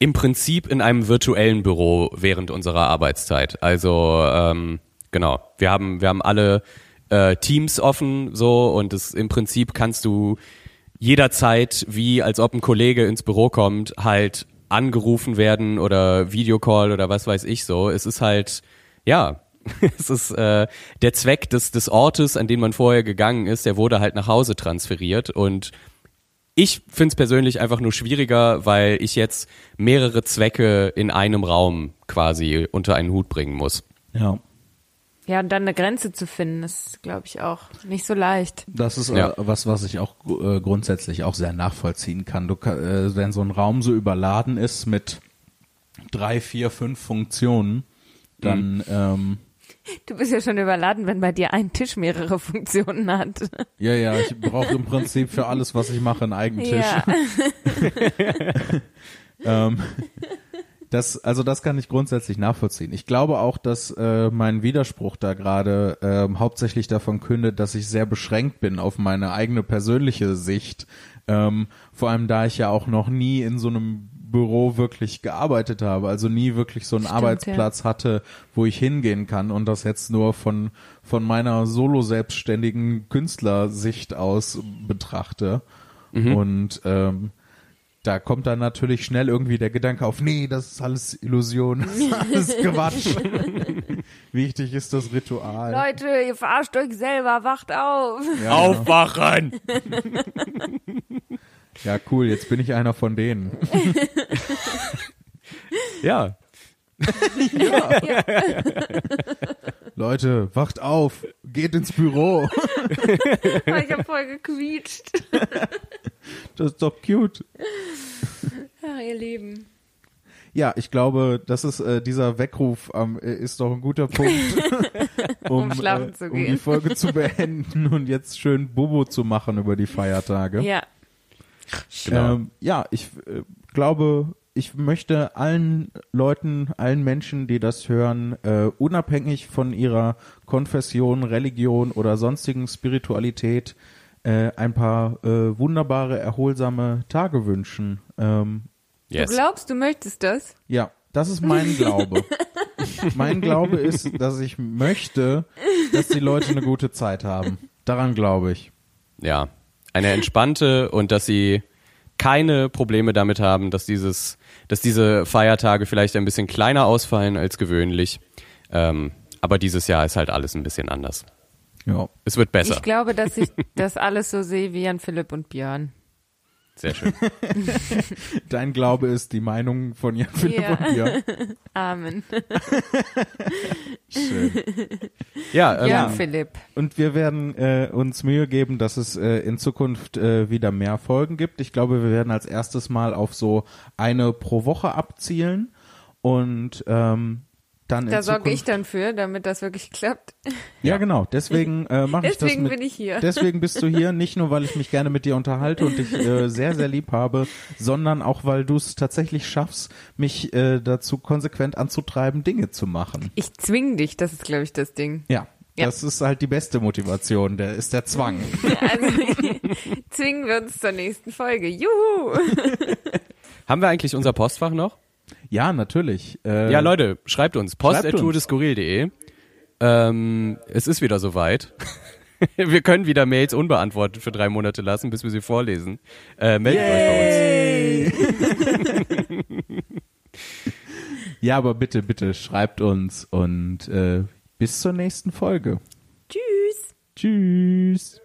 im Prinzip in einem virtuellen Büro während unserer Arbeitszeit. Also ähm, genau, wir haben wir haben alle äh, Teams offen so und es im Prinzip kannst du jederzeit, wie als ob ein Kollege ins Büro kommt, halt angerufen werden oder Videocall oder was weiß ich so. Es ist halt ja, es ist äh, der Zweck des, des Ortes, an den man vorher gegangen ist, der wurde halt nach Hause transferiert und ich finde es persönlich einfach nur schwieriger, weil ich jetzt mehrere Zwecke in einem Raum quasi unter einen Hut bringen muss. Ja. Ja, und dann eine Grenze zu finden, ist, glaube ich, auch nicht so leicht. Das ist Ja. äh, was, was ich auch äh, grundsätzlich auch sehr nachvollziehen kann. Du, äh, wenn so ein Raum so überladen ist mit drei, vier, fünf Funktionen, dann ähm, Du bist ja schon überladen, wenn bei dir ein Tisch mehrere Funktionen hat. ja, ja, ich brauche im Prinzip für alles, was ich mache, einen eigenen Tisch. Ja. Ähm, das, also das kann ich grundsätzlich nachvollziehen. Ich glaube auch, dass äh, mein Widerspruch da gerade ähm, hauptsächlich davon kündet, dass ich sehr beschränkt bin auf meine eigene persönliche Sicht. Ähm, vor allem da ich ja auch noch nie in so einem Büro wirklich gearbeitet habe, also nie wirklich so einen Stimmt, Arbeitsplatz hatte, wo ich hingehen kann und das jetzt nur von von meiner solo selbstständigen Künstlersicht aus betrachte. Und ähm, da kommt dann natürlich schnell irgendwie der Gedanke auf, nee, das ist alles Illusion, das ist alles Quatsch. Wichtig ist das Ritual. Leute, ihr verarscht euch selber, wacht auf. Ja, Aufwachen! ja, cool, jetzt bin ich einer von denen. ja. Leute, wacht auf, geht ins Büro. ich habe voll gequietscht. Das ist doch cute. Ach, ihr Lieben. Ja, ich glaube, das ist äh, dieser Weckruf ähm, äh, ist doch ein guter Punkt, um, Um schlafen zu um die. Folge zu beenden und jetzt schön Bobo zu machen über die Feiertage. Ja. Genau. Ähm, ja, ich äh, glaube, ich möchte allen Leuten, allen Menschen, die das hören, äh, unabhängig von ihrer Konfession, Religion oder sonstigen Spiritualität, äh, ein paar äh, wunderbare, erholsame Tage wünschen. Ähm, Yes. Du glaubst, du möchtest das? ja, das ist mein Glaube. mein Glaube ist, dass ich möchte, dass die Leute eine gute Zeit haben. Daran glaube ich. Ja. Eine entspannte und dass sie keine Probleme damit haben, dass dieses, dass diese Feiertage vielleicht ein bisschen kleiner ausfallen als gewöhnlich. Ähm, aber dieses Jahr ist halt alles ein bisschen anders. Ja. Es wird besser. Ich glaube, dass ich das alles so sehe wie Jan Philipp und Björn. Sehr schön. Dein Glaube ist die Meinung von Jan Philipp Ja. und dir. Amen. Schön. Ja, ähm, Ja, Philipp. Und wir werden äh, uns Mühe geben, dass es äh, in Zukunft äh, wieder mehr Folgen gibt. Ich glaube, wir werden als erstes mal auf so eine pro Woche abzielen und ähm, dann in Da sorge Zukunft, ich dann für, damit das wirklich klappt. Ja, genau. Deswegen äh, mache ich das Deswegen bin ich hier. Deswegen bist du hier, nicht nur, weil ich mich gerne mit dir unterhalte und dich äh, sehr, sehr lieb habe, sondern auch, weil du es tatsächlich schaffst, mich äh, dazu konsequent anzutreiben, Dinge zu machen. Ich zwing dich, das ist, glaube ich, das Ding. Ja. Ja. Das ist halt die beste Motivation, der ist der Zwang. Also zwingen wir uns zur nächsten Folge. Juhu! haben wir eigentlich unser Postfach noch? Ja, natürlich. Äh, Ja, Leute, schreibt uns. Post.tourdeskurril.de. Ähm, es ist wieder soweit. wir können wieder Mails unbeantwortet für drei Monate lassen, bis wir sie vorlesen. Äh, meldet euch bei uns. Ja, aber bitte, bitte schreibt uns und äh, bis zur nächsten Folge. Tschüss! Tschüss.